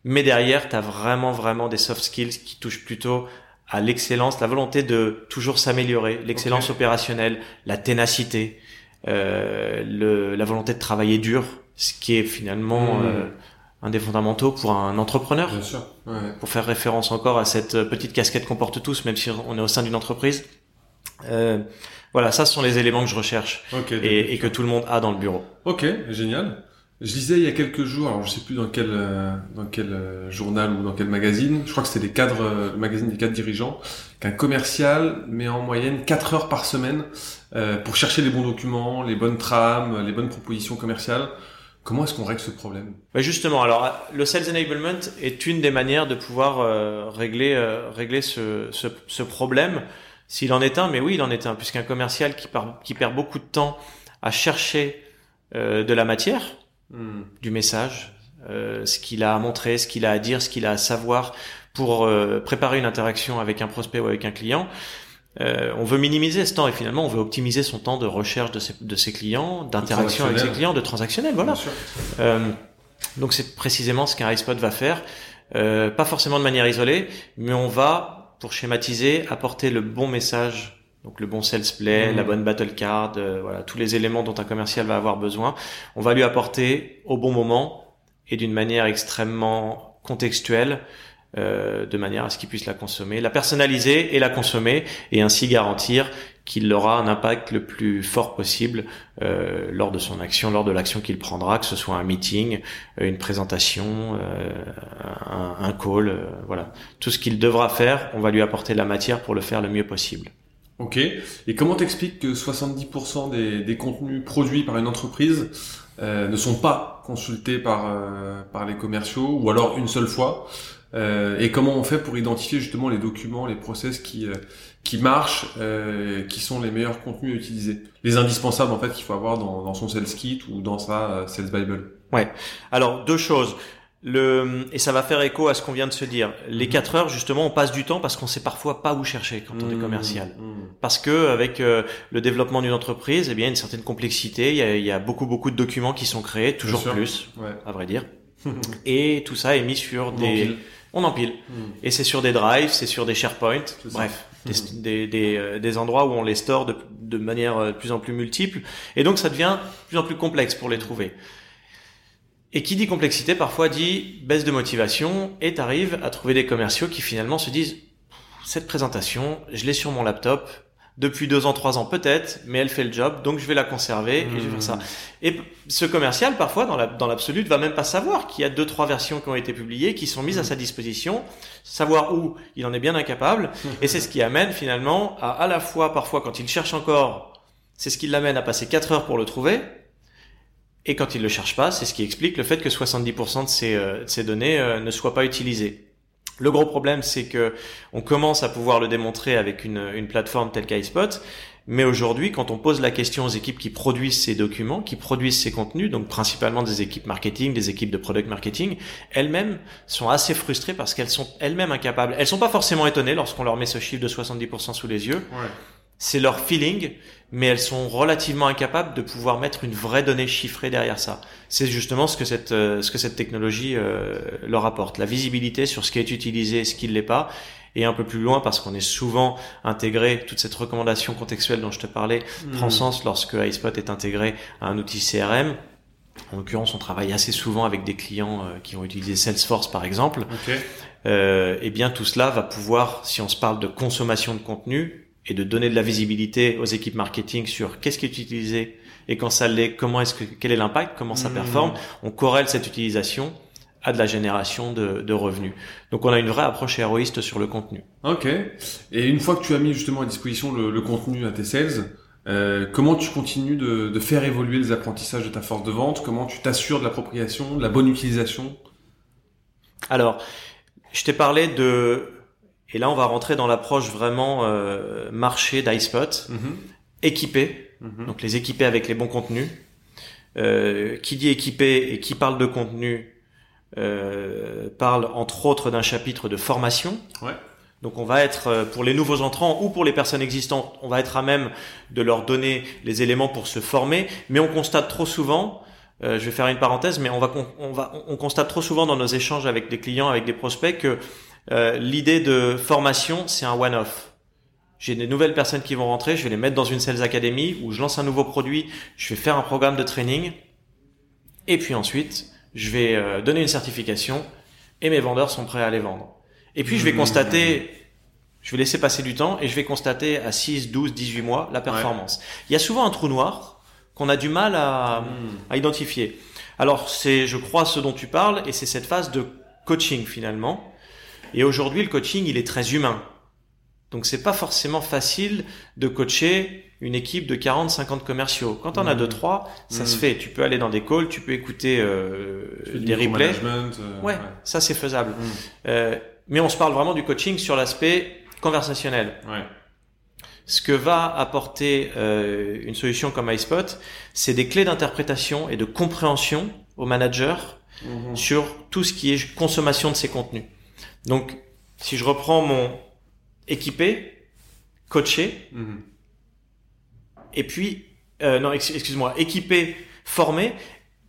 [SPEAKER 1] mais derrière, tu as vraiment vraiment des soft skills qui touchent plutôt à l'excellence, la volonté de toujours s'améliorer, l'excellence opérationnelle, la ténacité, euh, le, la volonté de travailler dur, ce qui est finalement
[SPEAKER 3] Hmm.
[SPEAKER 1] Un des fondamentaux pour un entrepreneur.
[SPEAKER 3] Bien sûr. Ouais.
[SPEAKER 1] Pour faire référence encore à cette euh, petite casquette qu'on porte tous, même si on est au sein d'une entreprise. Euh, voilà, ça ce sont les éléments que je recherche
[SPEAKER 3] Ok.
[SPEAKER 1] et, et que tout le monde a dans le bureau.
[SPEAKER 3] Ok, génial. Je lisais il y a quelques jours, alors je sais plus dans quel euh, dans quel euh, journal ou dans quel magazine, je crois que c'était les cadres, euh, le magazine des cadres dirigeants, qu'un commercial met en moyenne 4 heures par semaine euh, pour chercher les bons documents, les bonnes trames, les bonnes propositions commerciales. Comment est-ce qu'on règle ce problème?
[SPEAKER 1] Bah, justement, alors le sales enablement est une des manières de pouvoir euh, régler euh, régler ce, ce, ce problème. S'il en est un, mais oui, il en est un, puisqu'un commercial qui, par- qui perd beaucoup de temps à chercher euh, de la matière,
[SPEAKER 3] Hmm.
[SPEAKER 1] du message, euh, ce qu'il a à montrer, ce qu'il a à dire, ce qu'il a à savoir pour euh, préparer une interaction avec un prospect ou avec un client. Euh, on veut minimiser ce temps et finalement on veut optimiser son temps de recherche de ses, de ses clients, d'interaction avec ses clients, de transactionnel, voilà. Euh, donc c'est précisément ce qu'un iSpot va faire, euh, pas forcément de manière isolée, mais on va, pour schématiser, apporter le bon message, donc le bon sales play,
[SPEAKER 3] Mhm.
[SPEAKER 1] la bonne battle card, euh, voilà tous les éléments dont un commercial va avoir besoin. On va lui apporter au bon moment et d'une manière extrêmement contextuelle. Euh, de manière à ce qu'il puisse la consommer, la personnaliser et la consommer, et ainsi garantir qu'il aura un impact le plus fort possible euh, lors de son action, lors de l'action qu'il prendra, que ce soit un meeting, euh, une présentation, euh, un, un call, euh, voilà. Tout ce qu'il devra faire, on va lui apporter la matière pour le faire le mieux possible.
[SPEAKER 3] Ok. Et comment t'expliques que 70% des, des contenus produits par une entreprise ne sont pas consultés par, par les commerciaux ou alors une seule fois Euh, Et comment on fait pour identifier justement les documents, les process qui, euh, qui marchent, euh, qui sont les meilleurs contenus à utiliser? Les indispensables en fait qu'il faut avoir dans, dans son sales kit ou dans sa euh, sales bible.
[SPEAKER 1] Alors deux choses. Le, et ça va faire écho à ce qu'on vient de se dire. Les 4 heures, justement, on passe du temps parce qu'on sait parfois pas où chercher quand on est
[SPEAKER 3] Mmh,
[SPEAKER 1] commercial.
[SPEAKER 3] mmh.
[SPEAKER 1] Parce que avec euh, le développement d'une entreprise, eh bien, il y a une certaine complexité. Il y a, il y a beaucoup, beaucoup de documents qui sont créés, toujours plus,
[SPEAKER 3] Ouais.
[SPEAKER 1] à vrai dire. Et tout ça est mis sur des. On empile.
[SPEAKER 3] Mmh.
[SPEAKER 1] Et c'est sur des drives, c'est sur des SharePoint, bref, des, des, des, euh, des endroits où on les store de, de manière euh, de plus en plus multiple. Et donc ça devient de plus en plus complexe pour les trouver. Et qui dit complexité parfois dit baisse de motivation et t'arrives à trouver des commerciaux qui finalement se disent cette présentation, je l'ai sur mon laptop depuis deux ans, trois ans peut-être, mais elle fait le job, donc je vais la conserver et je vais faire ça. Et p- ce commercial, parfois, dans la- dans l'absolu, ne va même pas savoir qu'il y a deux, trois versions qui ont été publiées, qui sont mises à sa disposition, savoir où il en est bien incapable. Et c'est ce qui amène finalement à, à la fois, parfois, quand il cherche encore, c'est ce qui l'amène à passer quatre heures pour le trouver. Et quand il le cherche pas, c'est ce qui explique le fait que 70% de ces, euh, de ces données euh, ne soient pas utilisées. Le gros problème, c'est que on commence à pouvoir le démontrer avec une, une plateforme telle qu'iSpot, mais aujourd'hui, quand on pose la question aux équipes qui produisent ces documents, qui produisent ces contenus, donc principalement des équipes marketing, des équipes de product marketing, elles-mêmes sont assez frustrées parce qu'elles sont elles-mêmes incapables. Elles sont pas forcément étonnées lorsqu'on leur met ce chiffre de 70% sous les yeux.
[SPEAKER 3] Ouais.
[SPEAKER 1] C'est leur feeling, mais elles sont relativement incapables de pouvoir mettre une vraie donnée chiffrée derrière ça. C'est justement ce que cette euh, ce que cette technologie euh, leur apporte, la visibilité sur ce qui est utilisé et ce qui ne l'est pas. Et un peu plus loin, parce qu'on est souvent intégré, toute cette recommandation contextuelle dont je te parlais prend sens lorsque iSpot est intégré à un outil CRM. En l'occurrence, on travaille assez souvent avec des clients euh, qui vont utiliser Salesforce par exemple.
[SPEAKER 3] Ok.
[SPEAKER 1] Euh, et bien tout cela va pouvoir, si on se parle de consommation de contenu et de donner de la visibilité aux équipes marketing sur qu'est-ce qui est utilisé et quand ça l'est, comment est-ce que quel est l'impact, comment ça
[SPEAKER 3] Mhm.
[SPEAKER 1] performe, on corrèle cette utilisation à de la génération de, de revenus. Donc on a une vraie approche héroïste sur le contenu.
[SPEAKER 3] Ok. Et une fois que tu as mis justement à disposition le, le contenu à tes sales, euh, comment tu continues de, de faire évoluer les apprentissages de ta force de vente? Comment tu t'assures de l'appropriation, de la bonne utilisation?
[SPEAKER 1] Alors, je t'ai parlé de et là on va rentrer dans l'approche vraiment euh, marché d'iSpot,
[SPEAKER 3] Mhm.
[SPEAKER 1] équipé,
[SPEAKER 3] Mhm.
[SPEAKER 1] donc les équiper avec les bons contenus. Euh, qui dit équipé et qui parle de contenu euh, parle entre autres d'un chapitre de formation.
[SPEAKER 3] Ouais.
[SPEAKER 1] Donc on va être euh, pour les nouveaux entrants ou pour les personnes existantes, on va être à même de leur donner les éléments pour se former, mais on constate trop souvent euh, je vais faire une parenthèse, mais on va, on va, on constate trop souvent dans nos échanges avec des clients, avec des prospects, que euh, l'idée de formation, c'est un one-off. J'ai des nouvelles personnes qui vont rentrer, je vais les mettre dans une Sales Academy où je lance un nouveau produit, je vais faire un programme de training, et puis ensuite, je vais euh, donner une certification et mes vendeurs sont prêts à les vendre. Et puis je vais
[SPEAKER 3] Mmh.
[SPEAKER 1] constater, je vais laisser passer du temps et je vais constater à 6, 12, 18 mois la performance. Il y a souvent un trou noir qu'on a du mal à,
[SPEAKER 3] Mhm.
[SPEAKER 1] à identifier. Alors c'est, je crois, ce dont tu parles, et c'est cette phase de coaching finalement. Et aujourd'hui, le coaching, il est très humain. Donc c'est pas forcément facile de coacher une équipe de 40, 50 commerciaux. Quand on a
[SPEAKER 3] Mhm.
[SPEAKER 1] deux, trois, ça
[SPEAKER 3] Mhm.
[SPEAKER 1] se fait. Tu peux aller dans des calls, tu peux écouter euh, des replays.
[SPEAKER 3] euh,
[SPEAKER 1] Ouais, ça c'est faisable.
[SPEAKER 3] Mhm.
[SPEAKER 1] Euh, mais on se parle vraiment du coaching sur l'aspect conversationnel.
[SPEAKER 3] Ouais.
[SPEAKER 1] Ce que va apporter euh, une solution comme iSpot, c'est des clés d'interprétation et de compréhension aux managers
[SPEAKER 3] Mhm.
[SPEAKER 1] sur tout ce qui est consommation de ces contenus. Donc, si je reprends mon équipé, coaché,
[SPEAKER 3] Mhm.
[SPEAKER 1] et puis, euh, non, ex- excuse-moi, équipé, formé,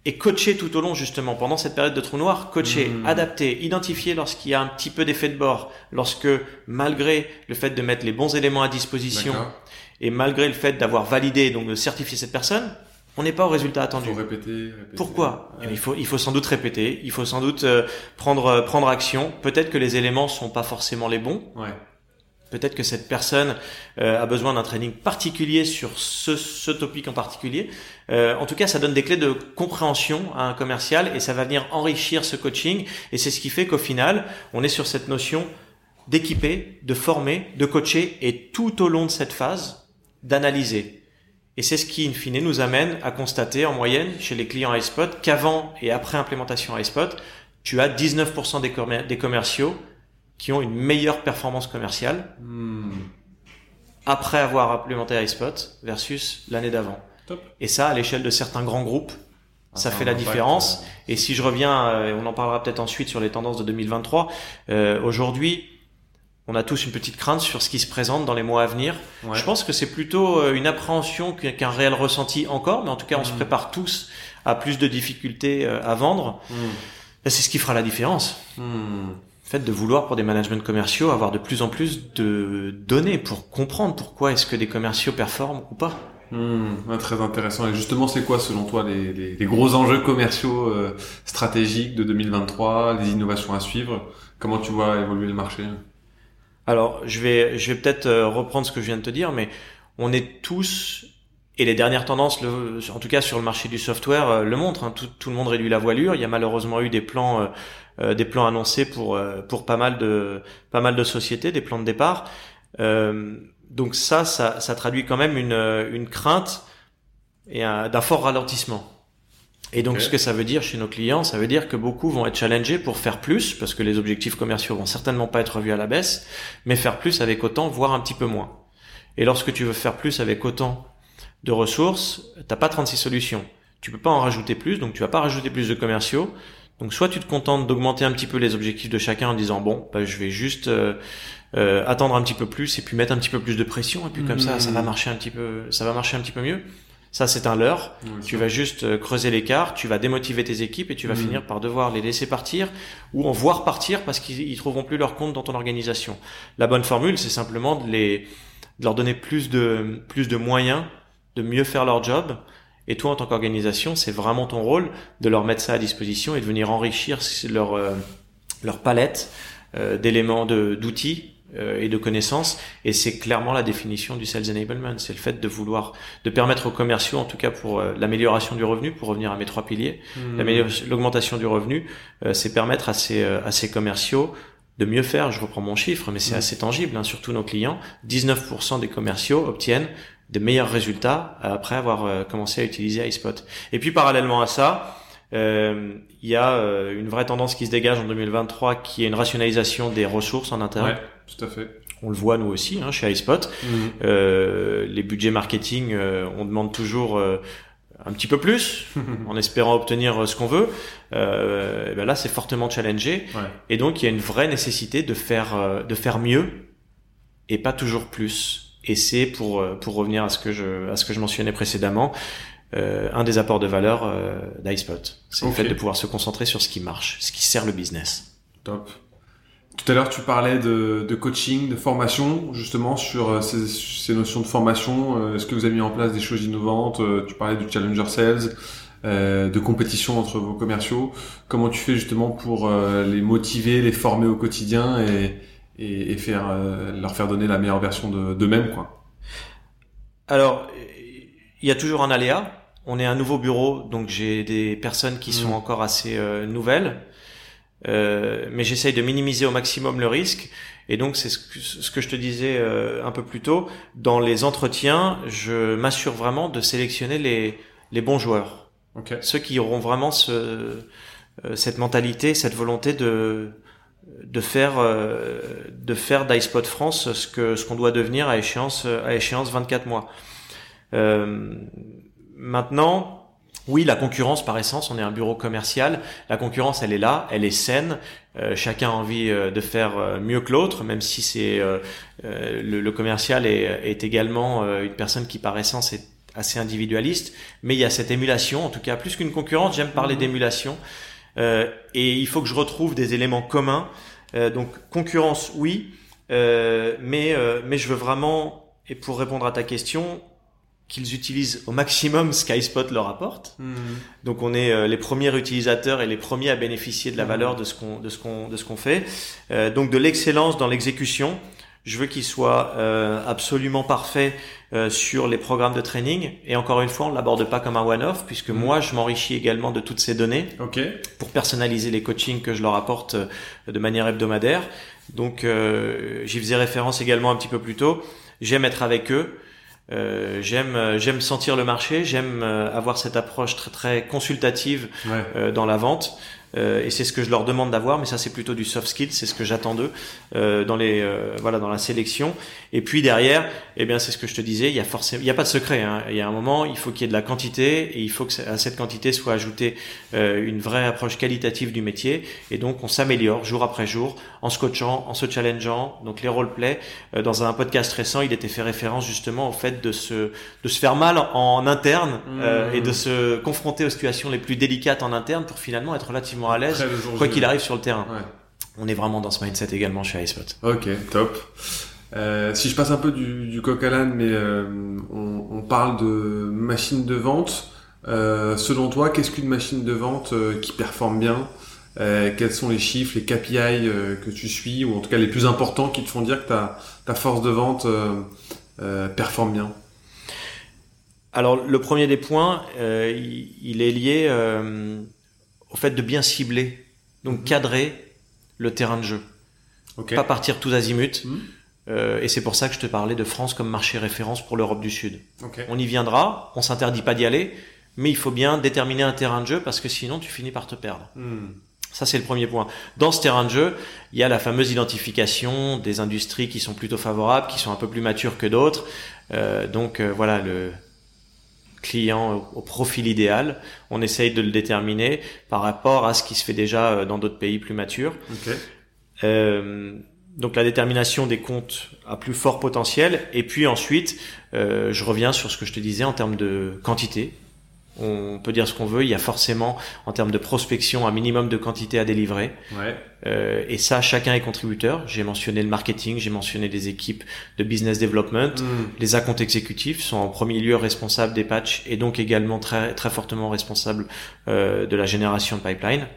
[SPEAKER 1] et coaché tout au long justement pendant cette période de trou noir, coaché,
[SPEAKER 3] Mhm.
[SPEAKER 1] adapté, identifié lorsqu'il y a un petit peu d'effet de bord, lorsque malgré le fait de mettre les bons éléments à disposition et malgré le fait d'avoir validé donc de certifier cette personne, on n'est pas au résultat attendu.
[SPEAKER 3] Faut répéter, répéter.
[SPEAKER 1] Pourquoi Eh
[SPEAKER 3] Ouais.
[SPEAKER 1] il faut il faut sans doute répéter, il faut sans doute euh, prendre euh, prendre action. Peut-être que les éléments sont pas forcément les bons.
[SPEAKER 3] Ouais.
[SPEAKER 1] Peut-être que cette personne euh, a besoin d'un training particulier sur ce, ce topic en particulier. Euh, en tout cas, ça donne des clés de compréhension à un commercial et ça va venir enrichir ce coaching. Et c'est ce qui fait qu'au final, on est sur cette notion d'équiper, de former, de coacher et tout au long de cette phase, d'analyser. Et c'est ce qui, in fine, nous amène à constater en moyenne chez les clients iSpot qu'avant et après implémentation iSpot, tu as 19% des, commer- des commerciaux qui ont une meilleure performance commerciale
[SPEAKER 3] Hmm.
[SPEAKER 1] après avoir implémenté iSpot versus l'année d'avant. Et ça, à l'échelle de certains grands groupes, ça
[SPEAKER 3] Ah,
[SPEAKER 1] fait
[SPEAKER 3] un
[SPEAKER 1] la différence. Et si je reviens, euh, on en parlera peut-être ensuite sur les tendances de 2023, euh, aujourd'hui, on a tous une petite crainte sur ce qui se présente dans les mois à venir.
[SPEAKER 3] ouais.
[SPEAKER 1] Je pense que c'est plutôt euh, une appréhension qu'un réel ressenti encore, mais en tout cas, on se
[SPEAKER 3] Mhm.
[SPEAKER 1] prépare tous à plus de difficultés euh, à vendre. Et C'est ce qui fera la différence.
[SPEAKER 3] Hmm.
[SPEAKER 1] Le fait de vouloir pour des managements commerciaux avoir de plus en plus de données pour comprendre pourquoi est-ce que des commerciaux performent ou pas.
[SPEAKER 3] Ouais, très intéressant. Et justement, c'est quoi selon toi les, les, les gros enjeux commerciaux euh, stratégiques de 2023, les innovations à suivre? Comment tu vois évoluer le marché?
[SPEAKER 1] Alors, je vais, je vais peut-être euh, reprendre ce que je viens de te dire, mais on est tous, et les dernières tendances, le, en tout cas sur le marché du software, euh, le montrent. hein. tout, tout le monde réduit la voilure. Il y a malheureusement eu des plans, euh, euh, des plans annoncés pour pour pas mal de pas mal de sociétés, des plans de départ. Donc ça, ça, ça traduit quand même une une crainte et un- d'un fort ralentissement. Et donc, ce que ça veut dire chez nos clients, ça veut dire que beaucoup vont être challengés pour faire plus, parce que les objectifs commerciaux vont certainement pas être revus à la baisse, mais faire plus avec autant, voire un petit peu moins. Et lorsque tu veux faire plus avec autant de ressources, t'as pas 36 solutions. Tu peux pas en rajouter plus, donc tu vas pas rajouter plus de commerciaux. Donc soit tu te contentes d'augmenter un petit peu les objectifs de chacun en disant bon, bah, je vais juste euh, euh, attendre un petit peu plus et puis mettre un petit peu plus de pression et puis comme ça, ça va
[SPEAKER 3] Mhm.
[SPEAKER 1] marcher un petit peu, ça va marcher un petit peu mieux. Ça c'est un leurre. Tu vas juste euh, creuser l'écart, tu vas démotiver tes équipes et tu vas finir par devoir les laisser partir ou en voir partir parce qu'ils ils trouveront plus leur compte dans ton organisation. La bonne formule, c'est simplement de les de leur donner plus de plus de moyens de mieux faire leur job. Et toi, en tant qu'organisation, c'est vraiment ton rôle de leur mettre ça à disposition et de venir enrichir leur euh, leur palette euh, d'éléments d'outils et de connaissances. Et c'est clairement la définition du sales enablement. C'est le fait de vouloir de permettre aux commerciaux, en tout cas pour euh, l'amélioration du revenu, pour revenir à mes trois piliers,
[SPEAKER 3] Hmm.
[SPEAKER 1] L'amélioration- L'augmentation du revenu, euh, c'est permettre à ces, euh, à ces commerciaux de mieux faire. Je reprends mon chiffre, mais c'est
[SPEAKER 3] Mm.
[SPEAKER 1] assez tangible. Hein, surtout nos clients, 19% des commerciaux obtiennent de meilleurs résultats après avoir euh, commencé à utiliser iSpot. Et puis parallèlement à ça, euh, il y a euh, une vraie tendance qui se dégage en 2023, qui est une rationalisation des ressources en interne.
[SPEAKER 3] Ouais, tout à fait.
[SPEAKER 1] On le voit nous aussi hein, chez iSpot.
[SPEAKER 3] Hmm.
[SPEAKER 1] Euh, les budgets marketing, euh, on demande toujours euh, un petit peu plus, en espérant obtenir euh, ce qu'on veut. Euh, et ben là, c'est fortement challengé,
[SPEAKER 3] Ouais.
[SPEAKER 1] et donc il y a une vraie nécessité de faire euh, de faire mieux et pas toujours plus. Et c'est pour euh, pour revenir à ce que je à ce que je mentionnais précédemment. euh, un des apports de valeur euh, d'iSpot, c'est le fait de pouvoir se concentrer sur ce qui marche, ce qui sert le business.
[SPEAKER 3] Top. Tout à l'heure, tu parlais de, de coaching, de formation, justement sur euh, ces, ces notions de formation. Euh, Est-ce que vous avez mis en place des choses innovantes? Euh, Tu parlais du challenger sales, euh, de compétition entre vos commerciaux. Comment tu fais justement pour euh, les motiver, les former au quotidien et, et, et faire euh, leur faire donner la meilleure version de- d'eux-mêmes, quoi?
[SPEAKER 1] Alors, il y a toujours un aléa. On est un nouveau bureau, donc j'ai des personnes qui sont
[SPEAKER 3] Mm.
[SPEAKER 1] encore assez euh, nouvelles. Euh, mais j'essaye de minimiser au maximum le risque. Et donc, c'est ce que, ce que je te disais euh, un peu plus tôt. Dans les entretiens, je m'assure vraiment de sélectionner les, les bons joueurs.
[SPEAKER 3] Ok.
[SPEAKER 1] Ceux qui auront vraiment ce, euh, cette mentalité, cette volonté de, de faire, euh, de faire d'iSpot France ce que, ce qu'on doit devenir à échéance, à échéance 24 mois. Euh, maintenant, oui, la concurrence par essence, on est un bureau commercial. La concurrence, elle est là, elle est saine. Euh, chacun a envie euh, de faire euh, mieux que l'autre, même si c'est euh, euh, le, le commercial est, est également euh, une personne qui par essence est assez individualiste. Mais il y a cette émulation, en tout cas plus qu'une concurrence. J'aime parler
[SPEAKER 3] Mhm.
[SPEAKER 1] d'émulation. Euh, et il faut que je retrouve des éléments communs. Euh, donc concurrence, oui, euh, mais euh, mais je veux vraiment et pour répondre à ta question qu'ils utilisent au maximum ce qu'iSpot leur apporte.
[SPEAKER 3] Hmm.
[SPEAKER 1] Donc on est euh, les premiers utilisateurs et les premiers à bénéficier de la
[SPEAKER 3] Mhm.
[SPEAKER 1] valeur de ce qu'on de ce qu'on de ce qu'on fait. Euh, donc de l'excellence dans l'exécution. Je veux qu'il soit euh, absolument parfait sur les programmes de training. Et encore une fois, on l'aborde pas comme un one-off puisque
[SPEAKER 3] Mhm.
[SPEAKER 1] moi, je m'enrichis également de toutes ces données pour personnaliser les coachings que je leur apporte de manière hebdomadaire. Donc j'y faisais référence également un petit peu plus tôt. J'aime être avec eux. Euh, j'aime euh, j'aime sentir le marché. J'aime euh, avoir cette approche très très consultative
[SPEAKER 3] Ouais.
[SPEAKER 1] euh, dans la vente. Euh, et c'est ce que je leur demande d'avoir, mais ça c'est plutôt du soft skill, c'est ce que j'attends d'eux euh, dans les euh, voilà dans la sélection. Et puis derrière, eh bien c'est ce que je te disais, il y a forcément, il y a pas de secret. Hein. Il y a un moment, il faut qu'il y ait de la quantité et il faut que à cette quantité soit ajoutée une vraie approche qualitative du métier. Et donc on s'améliore jour après jour en se coachant, en se challengeant. Donc les roleplay. dans un podcast récent, il était fait référence justement au fait de se de se faire mal en interne mmh. et de se confronter aux situations les plus délicates en interne pour finalement être relativement à l'aise, quoi qu'il arrive sur le terrain. On est vraiment dans ce mindset également chez iSpot.
[SPEAKER 3] Ok, top. Euh, si je passe un peu du, du coq à l'âne, mais euh, on, on, parle de machine de vente. Euh, selon toi, qu'est-ce qu'une machine de vente qui performe bien? Quels sont les chiffres, les KPI que tu suis, ou en tout cas les plus importants qui te font dire que ta, ta force de vente performe bien?
[SPEAKER 1] Alors le premier des points, euh, il, est lié euh, au fait de bien cibler, donc mhm. cadrer le terrain de jeu. Pas partir tous azimuts. Mhm. Euh, et c'est pour ça que je te parlais de France comme marché référence pour l'Europe du Sud. On y viendra, on s'interdit pas d'y aller, mais il faut bien déterminer un terrain de jeu parce que sinon tu finis par te perdre. Mhm. Ça, c'est le premier point. Dans ce terrain de jeu, il y a la fameuse identification des industries qui sont plutôt favorables, qui sont un peu plus matures que d'autres. donc voilà, le, client au profil idéal. On essaye de le déterminer par rapport à ce qui se fait déjà euh, dans d'autres pays plus matures. Euh, donc la détermination des comptes à plus fort potentiel. Et puis ensuite, euh, je reviens sur ce que je te disais en termes de quantité on peut dire ce qu'on veut, il y a forcément, en termes de prospection, un minimum de quantité à délivrer.
[SPEAKER 3] Ouais.
[SPEAKER 1] Euh, et ça, chacun est contributeur. J'ai mentionné le marketing, j'ai mentionné des équipes de business development. Mm. Les accounts exécutifs sont en premier lieu responsables des patchs et donc également très, très fortement responsables euh, de la génération de pipeline.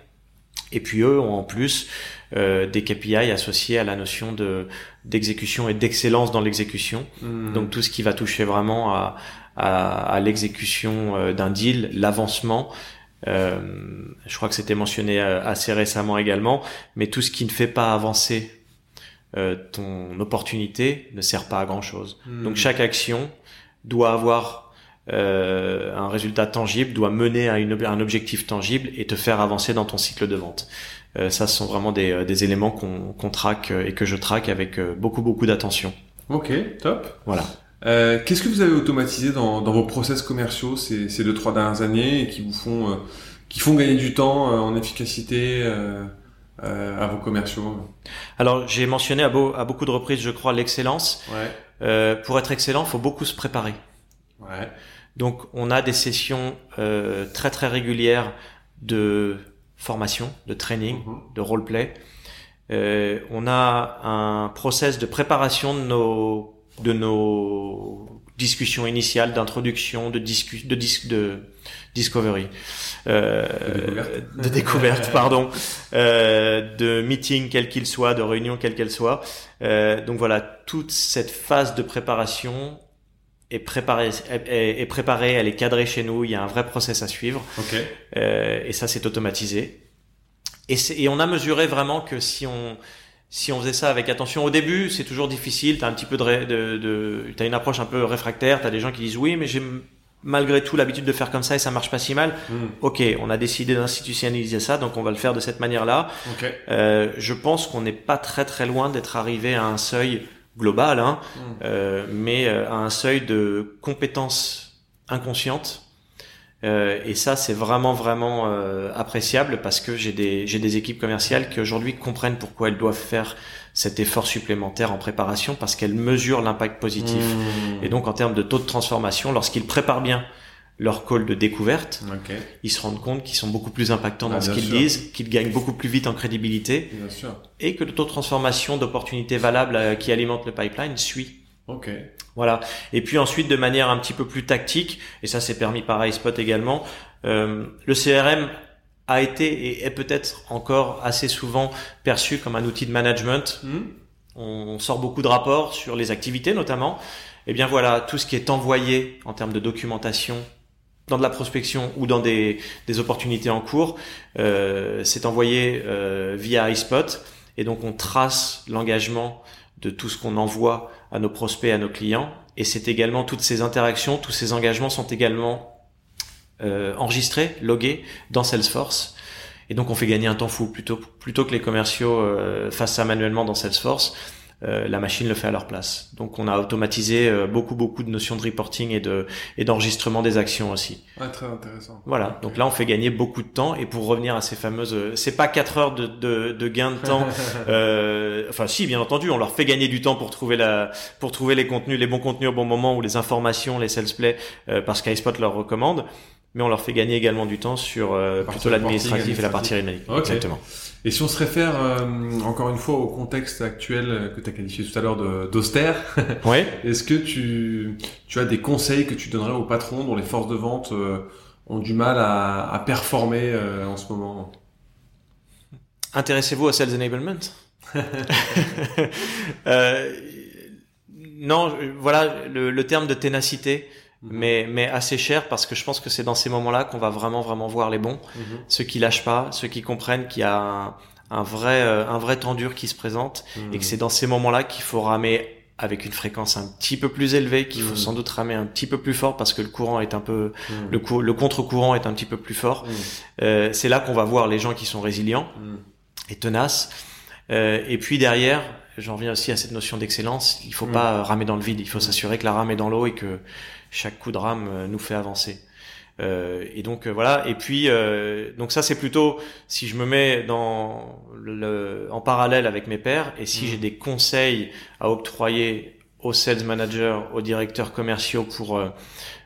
[SPEAKER 1] Et puis eux ont en plus euh, des KPI associés à la notion de d'exécution et d'excellence dans l'exécution. Mm. Donc tout ce qui va toucher vraiment à, à, l'exécution euh, d'un deal, l'avancement. Euh, je crois que c'était mentionné euh, assez récemment également, mais tout ce qui ne fait pas avancer ton opportunité ne sert pas à grand chose. Hmm. Donc chaque action doit avoir un résultat tangible, doit mener à, une, un objectif tangible et te faire avancer dans ton cycle de vente. ça, ce sont vraiment des, des éléments qu'on traque et que je traque avec beaucoup beaucoup d'attention.
[SPEAKER 3] Ok, top.
[SPEAKER 1] Voilà.
[SPEAKER 3] Euh, qu'est-ce que vous avez automatisé dans, dans vos process commerciaux ces, ces deux trois dernières années et qui vous font euh, qui font gagner du temps euh, en efficacité à vos commerciaux?
[SPEAKER 1] Alors j'ai mentionné à, beau, à, beaucoup de reprises, je crois, l'excellence.
[SPEAKER 3] Ouais.
[SPEAKER 1] pour être excellent, il faut beaucoup se préparer.
[SPEAKER 3] Ouais.
[SPEAKER 1] Donc on a des sessions très très régulières de formation, de training, mm-hmm. de roleplay. on a un process de préparation de nos de nos discussions initiales d'introduction, de, discu de, de discovery,
[SPEAKER 3] euh,
[SPEAKER 1] de découverte, pardon, euh, de meeting quel qu'il soit, de réunion quelle qu'elle soit. Euh, donc voilà, toute cette phase de préparation est préparée, est, est, préparée, elle est cadrée chez nous. Il y a un vrai process à suivre.
[SPEAKER 3] Okay.
[SPEAKER 1] Euh, et ça, c'est automatisé. Et, et on a mesuré vraiment que si on si on faisait ça avec attention au début, c'est toujours difficile. T'as un petit peu de, de, de t'as une approche un peu réfractaire. T'as des gens qui disent oui, mais j'ai malgré tout l'habitude de faire comme ça et ça marche pas si mal. Hmm. Ok, on a décidé d'institutionnaliser ça, donc on va le faire de cette manière-là.
[SPEAKER 3] Okay.
[SPEAKER 1] Euh, je pense qu'on n'est pas très très loin d'être arrivé à un seuil global, hein, hmm. euh, mais euh, à un seuil de compétences inconscientes euh, et ça, c'est vraiment vraiment euh, appréciable parce que j'ai des j'ai des équipes commerciales qui aujourd'hui comprennent pourquoi elles doivent faire cet effort supplémentaire en préparation parce qu'elles mesurent l'impact positif. Mmh. Et donc en termes de taux de transformation, lorsqu'ils préparent bien leur call de découverte, ils se rendent compte qu'ils sont beaucoup plus impactants dans ah, ce qu'ils disent, qu'ils gagnent beaucoup plus vite en crédibilité, et que le taux de transformation d'opportunités valables euh, qui alimentent le pipeline suit.
[SPEAKER 3] Ok.
[SPEAKER 1] Voilà. Et puis ensuite, de manière un petit peu plus tactique, et ça c'est permis par iSpot également, euh, le CRM a été et est peut-être encore assez souvent perçu comme un outil de management. Hmm. On sort beaucoup de rapports sur les activités notamment. Et eh bien voilà, tout ce qui est envoyé en termes de documentation dans de la prospection ou dans des, des opportunités en cours, euh, c'est envoyé euh, via iSpot. Et donc on trace l'engagement de tout ce qu'on envoie à nos prospects, à nos clients. Et c'est également toutes ces interactions, tous ces engagements sont également euh, enregistrés, logués dans Salesforce. Et donc on fait gagner un temps fou plutôt plutôt que les commerciaux euh, fassent ça manuellement dans Salesforce. Euh, la machine le fait à leur place. Donc on a automatisé euh, beaucoup beaucoup de notions de reporting et de et d'enregistrement des actions aussi.
[SPEAKER 3] Ouais, très intéressant.
[SPEAKER 1] Voilà. Donc là on fait gagner beaucoup de temps et pour revenir à ces fameuses, euh, c'est pas quatre heures de, de, de gain de temps. euh, enfin si bien entendu, on leur fait gagner du temps pour trouver la pour trouver les contenus, les bons contenus au bon moment ou les informations, les sales play euh, parce qu'iSpot leur recommande. Mais on leur fait gagner également du temps sur euh, plutôt l'administratif et la partie
[SPEAKER 3] administrative.
[SPEAKER 1] numérique.
[SPEAKER 3] Ok.
[SPEAKER 1] Exactement.
[SPEAKER 3] Et si on se réfère euh, encore une fois au contexte actuel euh, que tu as qualifié tout à l'heure d'austère,
[SPEAKER 1] Ouais.
[SPEAKER 3] est-ce que tu, tu as des conseils que tu donnerais aux patrons dont les forces de vente euh, ont du mal à, à performer euh, en ce moment?
[SPEAKER 1] Intéressez-vous au sales enablement? Non, voilà le, le terme de ténacité,
[SPEAKER 3] Mhm.
[SPEAKER 1] mais mais assez cher parce que je pense que c'est dans ces moments-là qu'on va vraiment vraiment voir les bons, ceux qui lâchent pas, ceux qui comprennent qu'il y a un, un vrai euh, un vrai temps dur qui se présente
[SPEAKER 3] Mhm.
[SPEAKER 1] et que c'est dans ces moments-là qu'il faut ramer avec une fréquence un petit peu plus élevée, qu'il faut
[SPEAKER 3] Mhm.
[SPEAKER 1] sans doute ramer un petit peu plus fort parce que le courant est un peu
[SPEAKER 3] Mhm.
[SPEAKER 1] le, cou- le contre-courant est un petit peu plus fort.
[SPEAKER 3] Mhm.
[SPEAKER 1] Euh, c'est là qu'on va voir les gens qui sont résilients
[SPEAKER 3] Mhm.
[SPEAKER 1] et tenaces. Euh, et puis derrière, j'en reviens aussi à cette notion d'excellence. Il faut pas ramer dans le vide. Il faut s'assurer que la rame est dans l'eau et que chaque coup de rame euh, nous fait avancer. Euh, et donc euh, voilà. Et puis euh, donc ça c'est plutôt si je me mets dans le, en parallèle avec mes pairs et si
[SPEAKER 3] Mm.
[SPEAKER 1] j'ai des conseils à octroyer aux sales managers, aux directeurs commerciaux pour euh,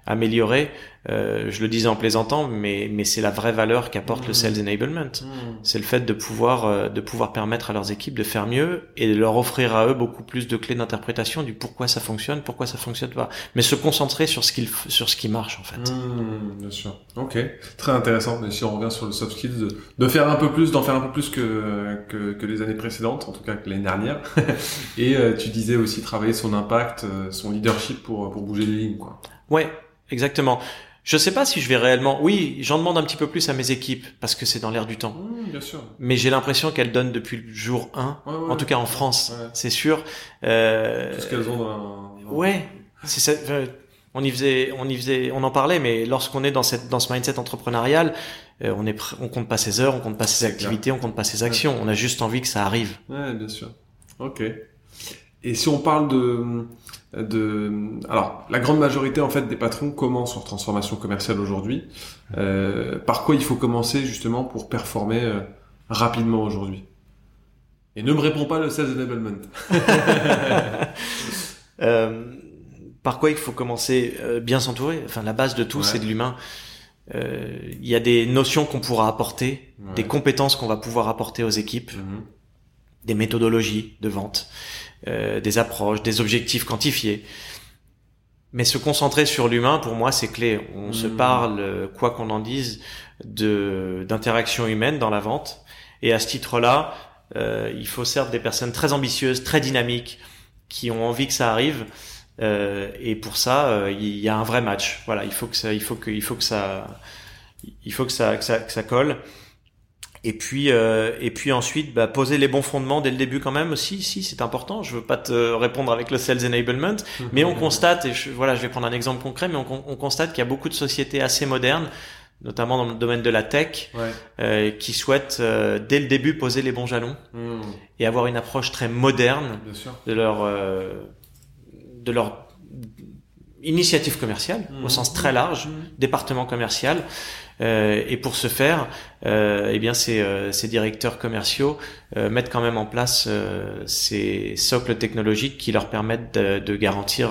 [SPEAKER 1] améliorer. Euh, je le disais en plaisantant, mais mais c'est la vraie valeur qu'apporte le
[SPEAKER 3] Mm.
[SPEAKER 1] sales enablement
[SPEAKER 3] Mhm.
[SPEAKER 1] c'est le fait de pouvoir euh, de pouvoir permettre à leurs équipes de faire mieux et de leur offrir à eux beaucoup plus de clés d'interprétation du pourquoi ça fonctionne, pourquoi ça fonctionne pas, mais se concentrer sur ce qui sur ce qui marche en fait.
[SPEAKER 3] Mmh, bien sûr. Ok, très intéressant. Mais si on revient sur le soft skills, de, de faire un peu plus, d'en faire un peu plus que, que, que les années précédentes, en tout cas que l'année dernière. Et euh, tu disais aussi travailler son impact, euh, son leadership pour, pour bouger les lignes, quoi.
[SPEAKER 1] Ouais, exactement. Je sais pas si je vais réellement. Oui, j'en demande un petit peu plus à mes équipes parce que c'est dans l'air du temps.
[SPEAKER 3] Mmh, bien sûr.
[SPEAKER 1] Mais j'ai l'impression qu'elles donnent depuis le jour 1,
[SPEAKER 3] Ouais, ouais.
[SPEAKER 1] en tout cas en France,
[SPEAKER 3] Ouais.
[SPEAKER 1] c'est sûr. Euh,
[SPEAKER 3] Tout ce qu'elles ont dans, dans-
[SPEAKER 1] Ouais, c'est ça. enfin, On y faisait, on y faisait, on en parlait, mais lorsqu'on est dans cette, dans ce mindset entrepreneurial, euh, on est, pr- on compte pas ses heures, on compte pas ses activités, on compte pas ses actions. On a juste envie que ça arrive.
[SPEAKER 3] Ouais, bien sûr. Ok. Et si on parle de, de, alors la grande majorité en fait des patrons commencent leur transformation commerciale aujourd'hui. Euh, par quoi il faut commencer justement pour performer euh, rapidement aujourd'hui? Et ne me réponds pas le sales enablement.
[SPEAKER 1] Euh, par quoi il faut commencer euh, bien s'entourer? Enfin, la base de tout,
[SPEAKER 3] Ouais.
[SPEAKER 1] c'est de l'humain. Il y a des notions qu'on pourra apporter,
[SPEAKER 3] Ouais.
[SPEAKER 1] des compétences qu'on va pouvoir apporter aux équipes,
[SPEAKER 3] Mhm.
[SPEAKER 1] des méthodologies de vente, euh, des approches, des objectifs quantifiés. Mais se concentrer sur l'humain, pour moi, c'est clé. On se
[SPEAKER 3] Mhm.
[SPEAKER 1] parle, euh, quoi qu'on en dise, de d'interaction humaine dans la vente. Et à ce titre-là, euh, il faut certes des personnes très ambitieuses, très dynamiques, qui ont envie que ça arrive. Euh, et pour ça, euh, il y a un vrai match. Voilà, il faut que ça, il faut que, il faut que ça, il faut que ça, que ça, que ça colle. Et puis, euh, et puis ensuite, bah, poser les bons fondements dès le début quand même aussi. Si, c'est important. Je veux pas te répondre avec le sales enablement, mais on constate, et je, voilà, je vais prendre un exemple concret, mais on, on constate qu'il y a beaucoup de sociétés assez modernes, notamment dans le domaine de la tech,
[SPEAKER 3] Ouais.
[SPEAKER 1] euh, qui souhaitent euh, dès le début poser les bons jalons
[SPEAKER 3] Mhm.
[SPEAKER 1] et avoir une approche très moderne de leur euh, de leur initiative commerciale au sens très large,
[SPEAKER 3] Mhm.
[SPEAKER 1] département commercial. Euh, et pour ce faire, euh, eh bien ces, euh, ces directeurs commerciaux euh, mettent quand même en place euh, ces socles technologiques qui leur permettent de, de garantir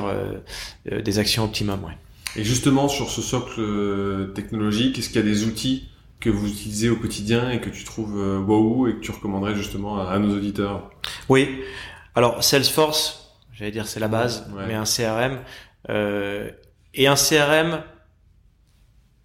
[SPEAKER 1] des actions optimum. Ouais.
[SPEAKER 3] Et justement sur ce socle technologique, est-ce qu'il y a des outils que vous utilisez au quotidien et que tu trouves wow et que tu recommanderais justement à, à nos auditeurs?
[SPEAKER 1] Oui. Alors Salesforce, j'allais dire c'est la base,
[SPEAKER 3] Ouais.
[SPEAKER 1] mais un CRM euh, et un CRM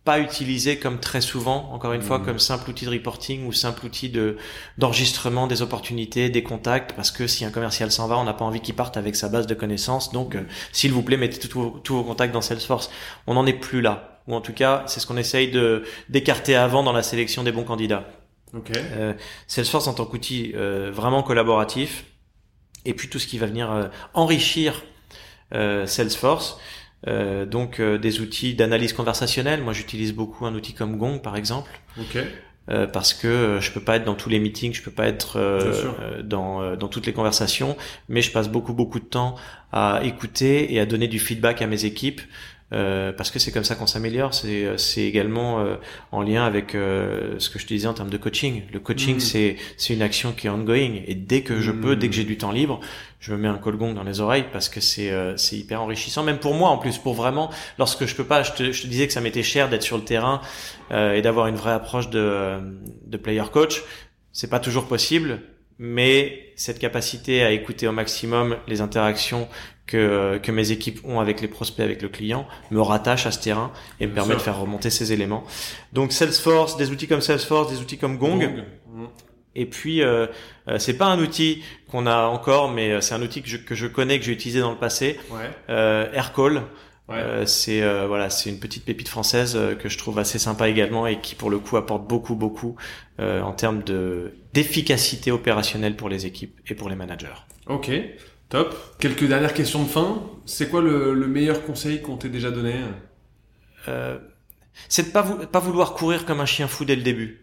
[SPEAKER 1] pas utilisé comme très souvent, encore une fois,
[SPEAKER 3] Mhm.
[SPEAKER 1] comme simple outil de reporting ou simple outil de d'enregistrement des opportunités, des contacts, parce que si un commercial s'en va, on n'a pas envie qu'il parte avec sa base de connaissances. Donc, euh, s'il vous plaît, mettez tous vos- contacts dans Salesforce. On n'en est plus là, ou en tout cas, c'est ce qu'on essaye de d'écarter avant dans la sélection des bons candidats.
[SPEAKER 3] Ok.
[SPEAKER 1] Euh, Salesforce en tant qu'outil euh, vraiment collaboratif, et puis tout ce qui va venir euh, enrichir euh, Salesforce. Euh, donc euh, des outils d'analyse conversationnelle. Moi, j'utilise beaucoup un outil comme Gong, par exemple,
[SPEAKER 3] Ok.
[SPEAKER 1] euh, parce que euh, je peux pas être dans tous les meetings, je peux pas être
[SPEAKER 3] sûr.
[SPEAKER 1] euh, dans euh, dans toutes les conversations, mais je passe beaucoup beaucoup de temps à écouter et à donner du feedback à mes équipes. Euh, parce que c'est comme ça qu'on s'améliore. C'est euh, c'est également euh, en lien avec euh, ce que je te disais en termes de coaching. Le coaching
[SPEAKER 3] Mhm.
[SPEAKER 1] c'est c'est une action qui est ongoing et dès que je peux, dès que j'ai du temps libre, je me mets un colgong dans les oreilles parce que c'est euh, c'est hyper enrichissant, même pour moi en plus, pour vraiment lorsque je peux pas. Je te, je te disais que ça m'était cher d'être sur le terrain euh, et d'avoir une vraie approche de de player coach. C'est pas toujours possible, mais cette capacité à écouter au maximum les interactions que, que mes équipes ont avec les prospects, avec le client, me rattache à ce terrain et me permet de faire remonter ces éléments. Donc Salesforce, des outils comme Salesforce, des outils comme Gong. Et puis, euh, euh, c'est pas un outil qu'on a encore, mais euh, c'est un outil que je, que je connais, que j'ai utilisé dans le passé.
[SPEAKER 3] Ouais.
[SPEAKER 1] Euh, Aircall,
[SPEAKER 3] Ouais.
[SPEAKER 1] euh, c'est euh, voilà, c'est une petite pépite française euh, que je trouve assez sympa également et qui pour le coup apporte beaucoup beaucoup euh, en termes de d'efficacité opérationnelle pour les équipes et pour les managers.
[SPEAKER 3] Ok. Top. Quelques dernières questions de fin. C'est quoi le, le meilleur conseil qu'on t'ait déjà donné?
[SPEAKER 1] Euh, c'est de pas vou- pas vouloir courir comme un chien fou dès le début.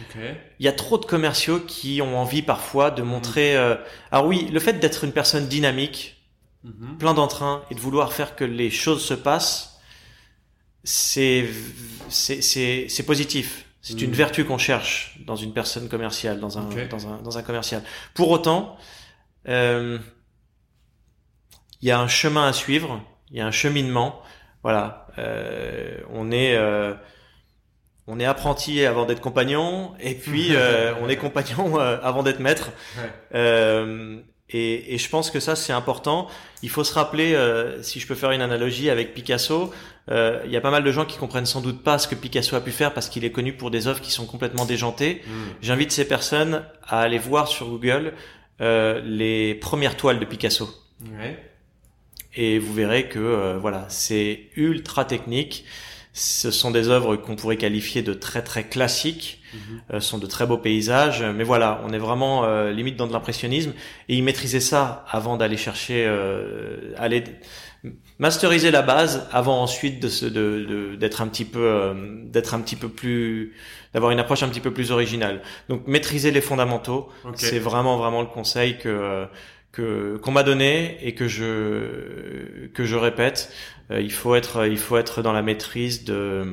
[SPEAKER 3] Ok.
[SPEAKER 1] Il y a trop de commerciaux qui ont envie parfois de montrer. euh, Alors oui, le fait d'être une personne dynamique,
[SPEAKER 3] Mhm.
[SPEAKER 1] plein d'entrain et de vouloir faire que les choses se passent, c'est c'est positif. C'est une
[SPEAKER 3] Mhm.
[SPEAKER 1] vertu qu'on cherche dans une personne commerciale, dans un dans un dans un commercial. Pour autant, euh, il y a un chemin à suivre, il y a un cheminement. Voilà, euh, on est euh, on est apprenti avant d'être compagnon, et puis euh, on est compagnon euh, avant d'être maître. Euh, et, et je pense que ça c'est important. Il faut se rappeler, euh, si je peux faire une analogie avec Picasso, euh, il y a pas mal de gens qui comprennent sans doute pas ce que Picasso a pu faire parce qu'il est connu pour des œuvres qui sont complètement déjantées.
[SPEAKER 3] Mm.
[SPEAKER 1] J'invite ces personnes à aller voir sur Google euh, les premières toiles de Picasso
[SPEAKER 3] Ouais.
[SPEAKER 1] Et vous verrez que euh, voilà, c'est ultra technique. Ce sont des œuvres qu'on pourrait qualifier de très très classiques.
[SPEAKER 3] Mhm.
[SPEAKER 1] Euh, ce sont de très beaux paysages, mais voilà, on est vraiment euh, limite dans de l'impressionnisme. Et il maîtrisait ça avant d'aller chercher, euh, aller masteriser la base avant ensuite de se, de, de- d'être un petit peu, euh, d'être un petit peu plus, d'avoir une approche un petit peu plus originale. Donc maîtriser les fondamentaux,
[SPEAKER 3] Ok.
[SPEAKER 1] c'est vraiment vraiment le conseil que euh, que qu'on m'a donné et que je que je répète. Euh, il faut être il faut être dans la maîtrise de euh,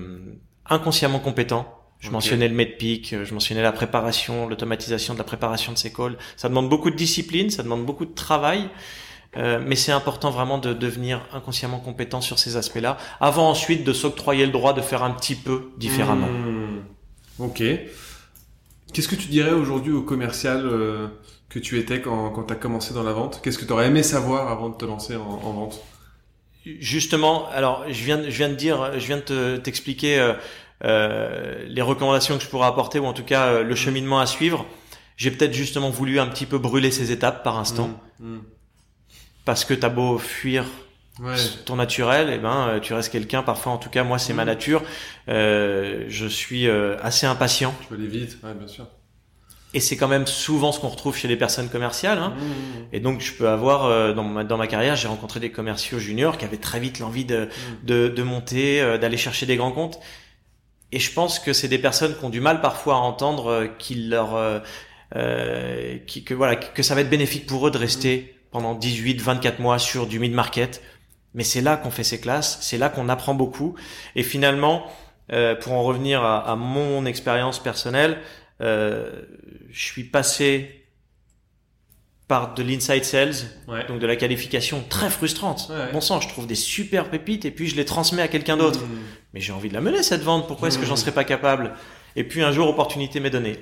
[SPEAKER 1] inconsciemment compétent. Je mentionnais le medpic, euh, je mentionnais la préparation, l'automatisation de la préparation de ces calls. Ça demande beaucoup de discipline, ça demande beaucoup de travail. Euh, mais c'est important vraiment de devenir inconsciemment compétent sur ces aspects-là, avant ensuite de s'octroyer le droit de faire un petit peu différemment.
[SPEAKER 3] Mm. Ok. Qu'est-ce que tu dirais aujourd'hui au commercial euh, que tu étais quand, quand tu as commencé dans la vente? Qu'est-ce que tu aurais aimé savoir avant de te lancer en, en vente?
[SPEAKER 1] Justement, alors je viens, je viens de dire, je viens de te- t'expliquer euh, euh, les recommandations que je pourrais apporter ou en tout cas euh, le cheminement à suivre. J'ai peut-être justement voulu un petit peu brûler ces étapes par instant
[SPEAKER 3] Mm.
[SPEAKER 1] parce que t'as beau fuir
[SPEAKER 3] Mm. Ouais.
[SPEAKER 1] ton naturel, et ben euh, tu restes quelqu'un. Parfois, en tout cas, moi c'est ma
[SPEAKER 3] Mm.
[SPEAKER 1] nature. Je suis assez impatient
[SPEAKER 3] Tu veux aller vite, ouais, bien sûr.
[SPEAKER 1] Et c'est quand même souvent ce qu'on retrouve chez les personnes commerciales. Hein.
[SPEAKER 3] Mm.
[SPEAKER 1] Et donc, je peux avoir euh, dans ma, dans ma carrière, j'ai rencontré des commerciaux juniors qui avaient très vite l'envie de, de, de monter, euh, d'aller chercher des grands comptes. Et je pense que c'est des personnes qui ont du mal parfois à entendre euh, qu'il leur, euh, euh, qui, que voilà, que ça va être bénéfique pour eux de rester pendant 18, 24 mois sur du mid market. Mais c'est là qu'on fait ses classes, c'est là qu'on apprend beaucoup. Et finalement, euh, pour en revenir à, à mon expérience personnelle, je suis passé par de l'inside sales,
[SPEAKER 3] Ouais.
[SPEAKER 1] donc de la qualification très frustrante.
[SPEAKER 3] Ouais.
[SPEAKER 1] Bon sang, je trouve des super pépites et puis je les transmets à quelqu'un d'autre.
[SPEAKER 3] Mm.
[SPEAKER 1] Mais j'ai envie de la mener cette vente, pourquoi est-ce que j'en
[SPEAKER 3] Mhm.
[SPEAKER 1] serais pas capable? Et puis un jour, opportunité m'est donnée.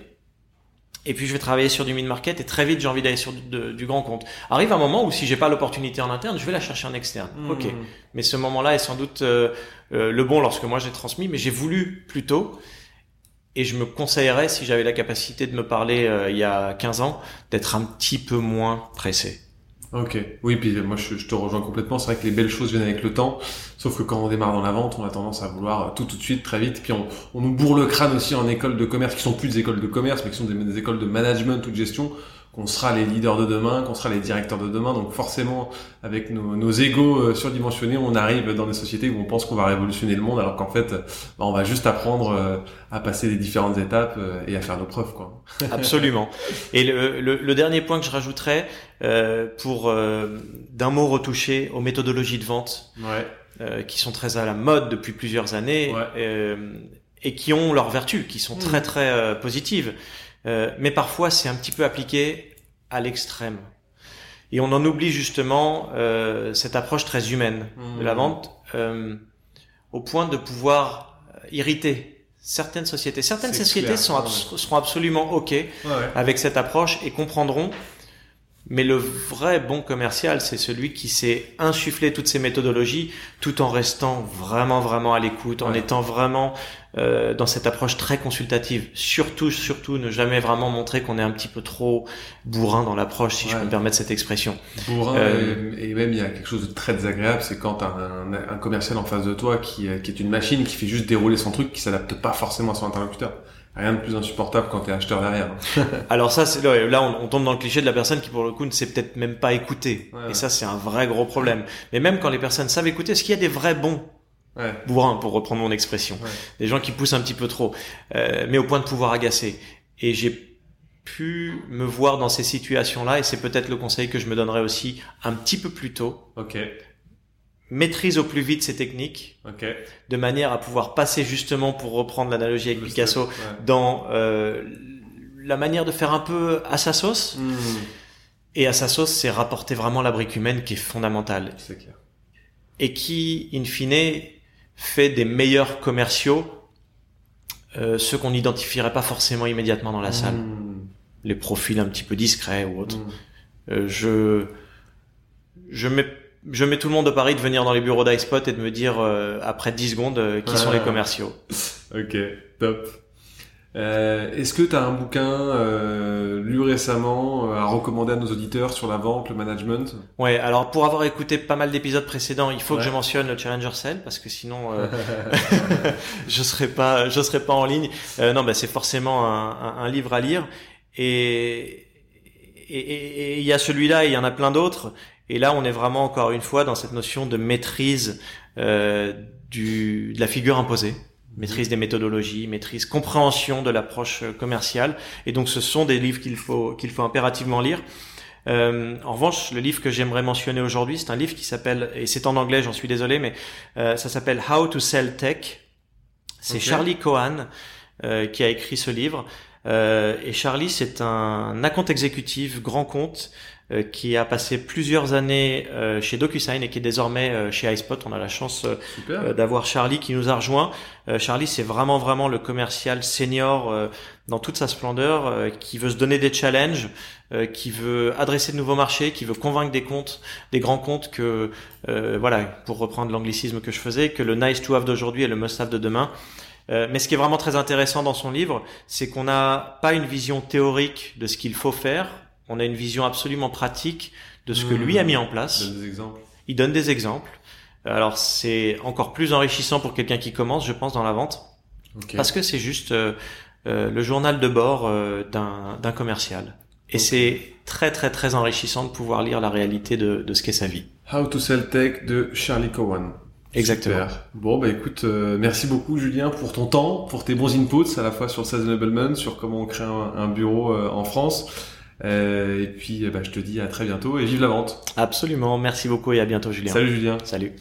[SPEAKER 1] Et puis je vais travailler sur du mid-market et très vite j'ai envie d'aller sur du, de- du grand compte. Arrive un moment où si j'ai pas l'opportunité en interne, je vais la chercher en externe.
[SPEAKER 3] Mm.
[SPEAKER 1] Ok. Mais ce moment-là est sans doute euh, euh, le bon lorsque moi j'ai transmis, mais j'ai voulu plus tôt. Et je me conseillerais, si j'avais la capacité de me parler euh, il y a 15 ans, d'être un petit peu moins pressé.
[SPEAKER 3] Ok. Oui, puis moi je, te rejoins complètement. C'est vrai que les belles choses viennent avec le temps. Sauf que quand on démarre dans la vente, on a tendance à vouloir tout de suite, très vite. Puis on, nous bourre le crâne aussi en écoles de commerce, qui sont plus des écoles de commerce, mais qui sont des écoles de management ou de gestion, qu'on sera les leaders de demain, qu'on sera les directeurs de demain. Donc forcément, avec nos, nos égos euh, surdimensionnés, on arrive dans des sociétés où on pense qu'on va révolutionner le monde, alors qu'en fait, bah, on va juste apprendre euh, à passer les différentes étapes euh, et à faire nos preuves. Quoi.
[SPEAKER 1] Absolument. Et le, le, le, dernier point que je rajouterais, euh, pour d'un mot retouché aux méthodologies de vente,
[SPEAKER 3] ouais.
[SPEAKER 1] qui sont très à la mode depuis plusieurs années,
[SPEAKER 3] ouais.
[SPEAKER 1] et qui ont leurs vertus, qui sont très mmh. très positives. Euh, mais parfois c'est un petit peu appliqué à l'extrême. Et on en oublie justement euh, cette approche très humaine de la mmh. vente, euh, au point de pouvoir irriter certaines sociétés. Certaines sociétés sont seront absolument ok
[SPEAKER 3] ouais.
[SPEAKER 1] avec cette approche et comprendront. Mais le vrai bon commercial, c'est celui qui sait insuffler toutes ces méthodologies tout en restant vraiment, vraiment à l'écoute, en étant vraiment euh, dans cette approche très consultative. Surtout, surtout, ne jamais vraiment montrer qu'on est un petit peu trop bourrin dans l'approche, si
[SPEAKER 3] ouais.
[SPEAKER 1] je peux me permettre cette expression.
[SPEAKER 3] Bourrin, euh, et, et, même il y a quelque chose de très désagréable, c'est quand t'as un, un, commercial en face de toi qui, euh, qui est une machine qui fait juste dérouler son truc, qui s'adapte pas forcément à son interlocuteur. Rien de plus insupportable quand t'es acheteur derrière.
[SPEAKER 1] Alors ça, c'est là, on, on, tombe dans le cliché de la personne qui pour le coup ne sait peut-être même pas écouter.
[SPEAKER 3] Ouais,
[SPEAKER 1] et ça, c'est un vrai gros problème. Mais même quand les personnes savent écouter, est-ce qu'il y a des vrais bons
[SPEAKER 3] Ouais.
[SPEAKER 1] bourrin pour reprendre mon expression? Des gens qui poussent un petit peu trop, euh, mais au point de pouvoir agacer. Et j'ai pu me voir dans ces situations-là, et c'est peut-être le conseil que je me donnerais aussi un petit peu plus tôt.
[SPEAKER 3] Ok.
[SPEAKER 1] Maîtrise au plus vite ces techniques,
[SPEAKER 3] Ok.
[SPEAKER 1] de manière à pouvoir passer justement, pour reprendre l'analogie avec
[SPEAKER 3] Le
[SPEAKER 1] Picasso,
[SPEAKER 3] step, ouais.
[SPEAKER 1] dans euh, la manière de faire un peu à sa sauce.
[SPEAKER 3] Mmh.
[SPEAKER 1] Et à sa sauce, c'est rapporter vraiment la brique humaine qui est fondamentale.
[SPEAKER 3] C'est clair.
[SPEAKER 1] Et qui, in fine, fait des meilleurs commerciaux euh, ceux qu'on n'identifierait pas forcément immédiatement dans la salle.
[SPEAKER 3] Mmh.
[SPEAKER 1] Les profils un petit peu discrets ou autres.
[SPEAKER 3] Mmh.
[SPEAKER 1] Euh, je je mets je mets tout le monde de Paris de venir dans les bureaux d'iSpot et de me dire euh, après 10 secondes euh, qui
[SPEAKER 3] Ah.
[SPEAKER 1] sont les commerciaux.
[SPEAKER 3] Ok, top. Euh, Est-ce que tu as un bouquin euh, lu récemment euh, à recommander à nos auditeurs sur la vente, le management?
[SPEAKER 1] Ouais, alors pour avoir écouté pas mal d'épisodes précédents, il faut
[SPEAKER 3] Ouais.
[SPEAKER 1] que je mentionne le Challenger Sale parce que sinon euh, je serais pas je serais pas en ligne. Euh, non, bah c'est forcément un, un, un livre à lire et et- et et il y a celui-là et il y en a plein d'autres. Et là, on est vraiment encore une fois dans cette notion de maîtrise euh, du de la figure imposée, maîtrise des méthodologies, maîtrise compréhension de l'approche commerciale. Et donc, ce sont des livres qu'il faut qu'il faut impérativement lire. Euh, en revanche, le livre que j'aimerais mentionner aujourd'hui, c'est un livre qui s'appelle, et c'est en anglais, j'en suis désolé, mais euh, ça s'appelle How to Sell Tech. C'est. Charlie Cohen euh, qui a écrit ce livre. Euh, et Charlie, c'est un account exécutif grand compte qui a passé plusieurs années euh, chez DocuSign et qui est désormais euh, chez iSpot. On a la chance euh, euh, d'avoir Charlie qui nous a rejoint. Euh, Charlie, c'est vraiment vraiment le commercial senior euh, dans toute sa splendeur, euh, qui veut se donner des challenges, euh, qui veut adresser de nouveaux marchés, qui veut convaincre des comptes, des grands comptes que euh, voilà, pour reprendre l'anglicisme que je faisais, que le nice to have d'aujourd'hui est le must have de demain. Euh, mais ce qui est vraiment très intéressant dans son livre, c'est qu'on n'a pas une vision théorique de ce qu'il faut faire, on a une vision absolument pratique de ce que
[SPEAKER 3] Mmh.
[SPEAKER 1] lui a mis en place.
[SPEAKER 3] Donne des exemples.
[SPEAKER 1] Il donne des exemples. Alors c'est encore plus enrichissant pour quelqu'un qui commence, je pense, dans la vente, parce que c'est juste euh, euh, le journal de bord euh, d'un d'un commercial. Et c'est très très très enrichissant de pouvoir lire la réalité de, de ce qu'est sa vie.
[SPEAKER 3] How to Sell Tech de Charlie Cowan.
[SPEAKER 1] Exactement.
[SPEAKER 3] Super. Bon, bah écoute, euh, merci beaucoup Julien pour ton temps, pour tes bons inputs à la fois sur Sales Enablement, sur comment on crée un, un bureau euh, en France. Euh, et puis, ben, je te dis à très bientôt et vive la vente.
[SPEAKER 1] Absolument. Merci beaucoup et à bientôt, Julien.
[SPEAKER 3] Salut Julien.
[SPEAKER 1] Salut.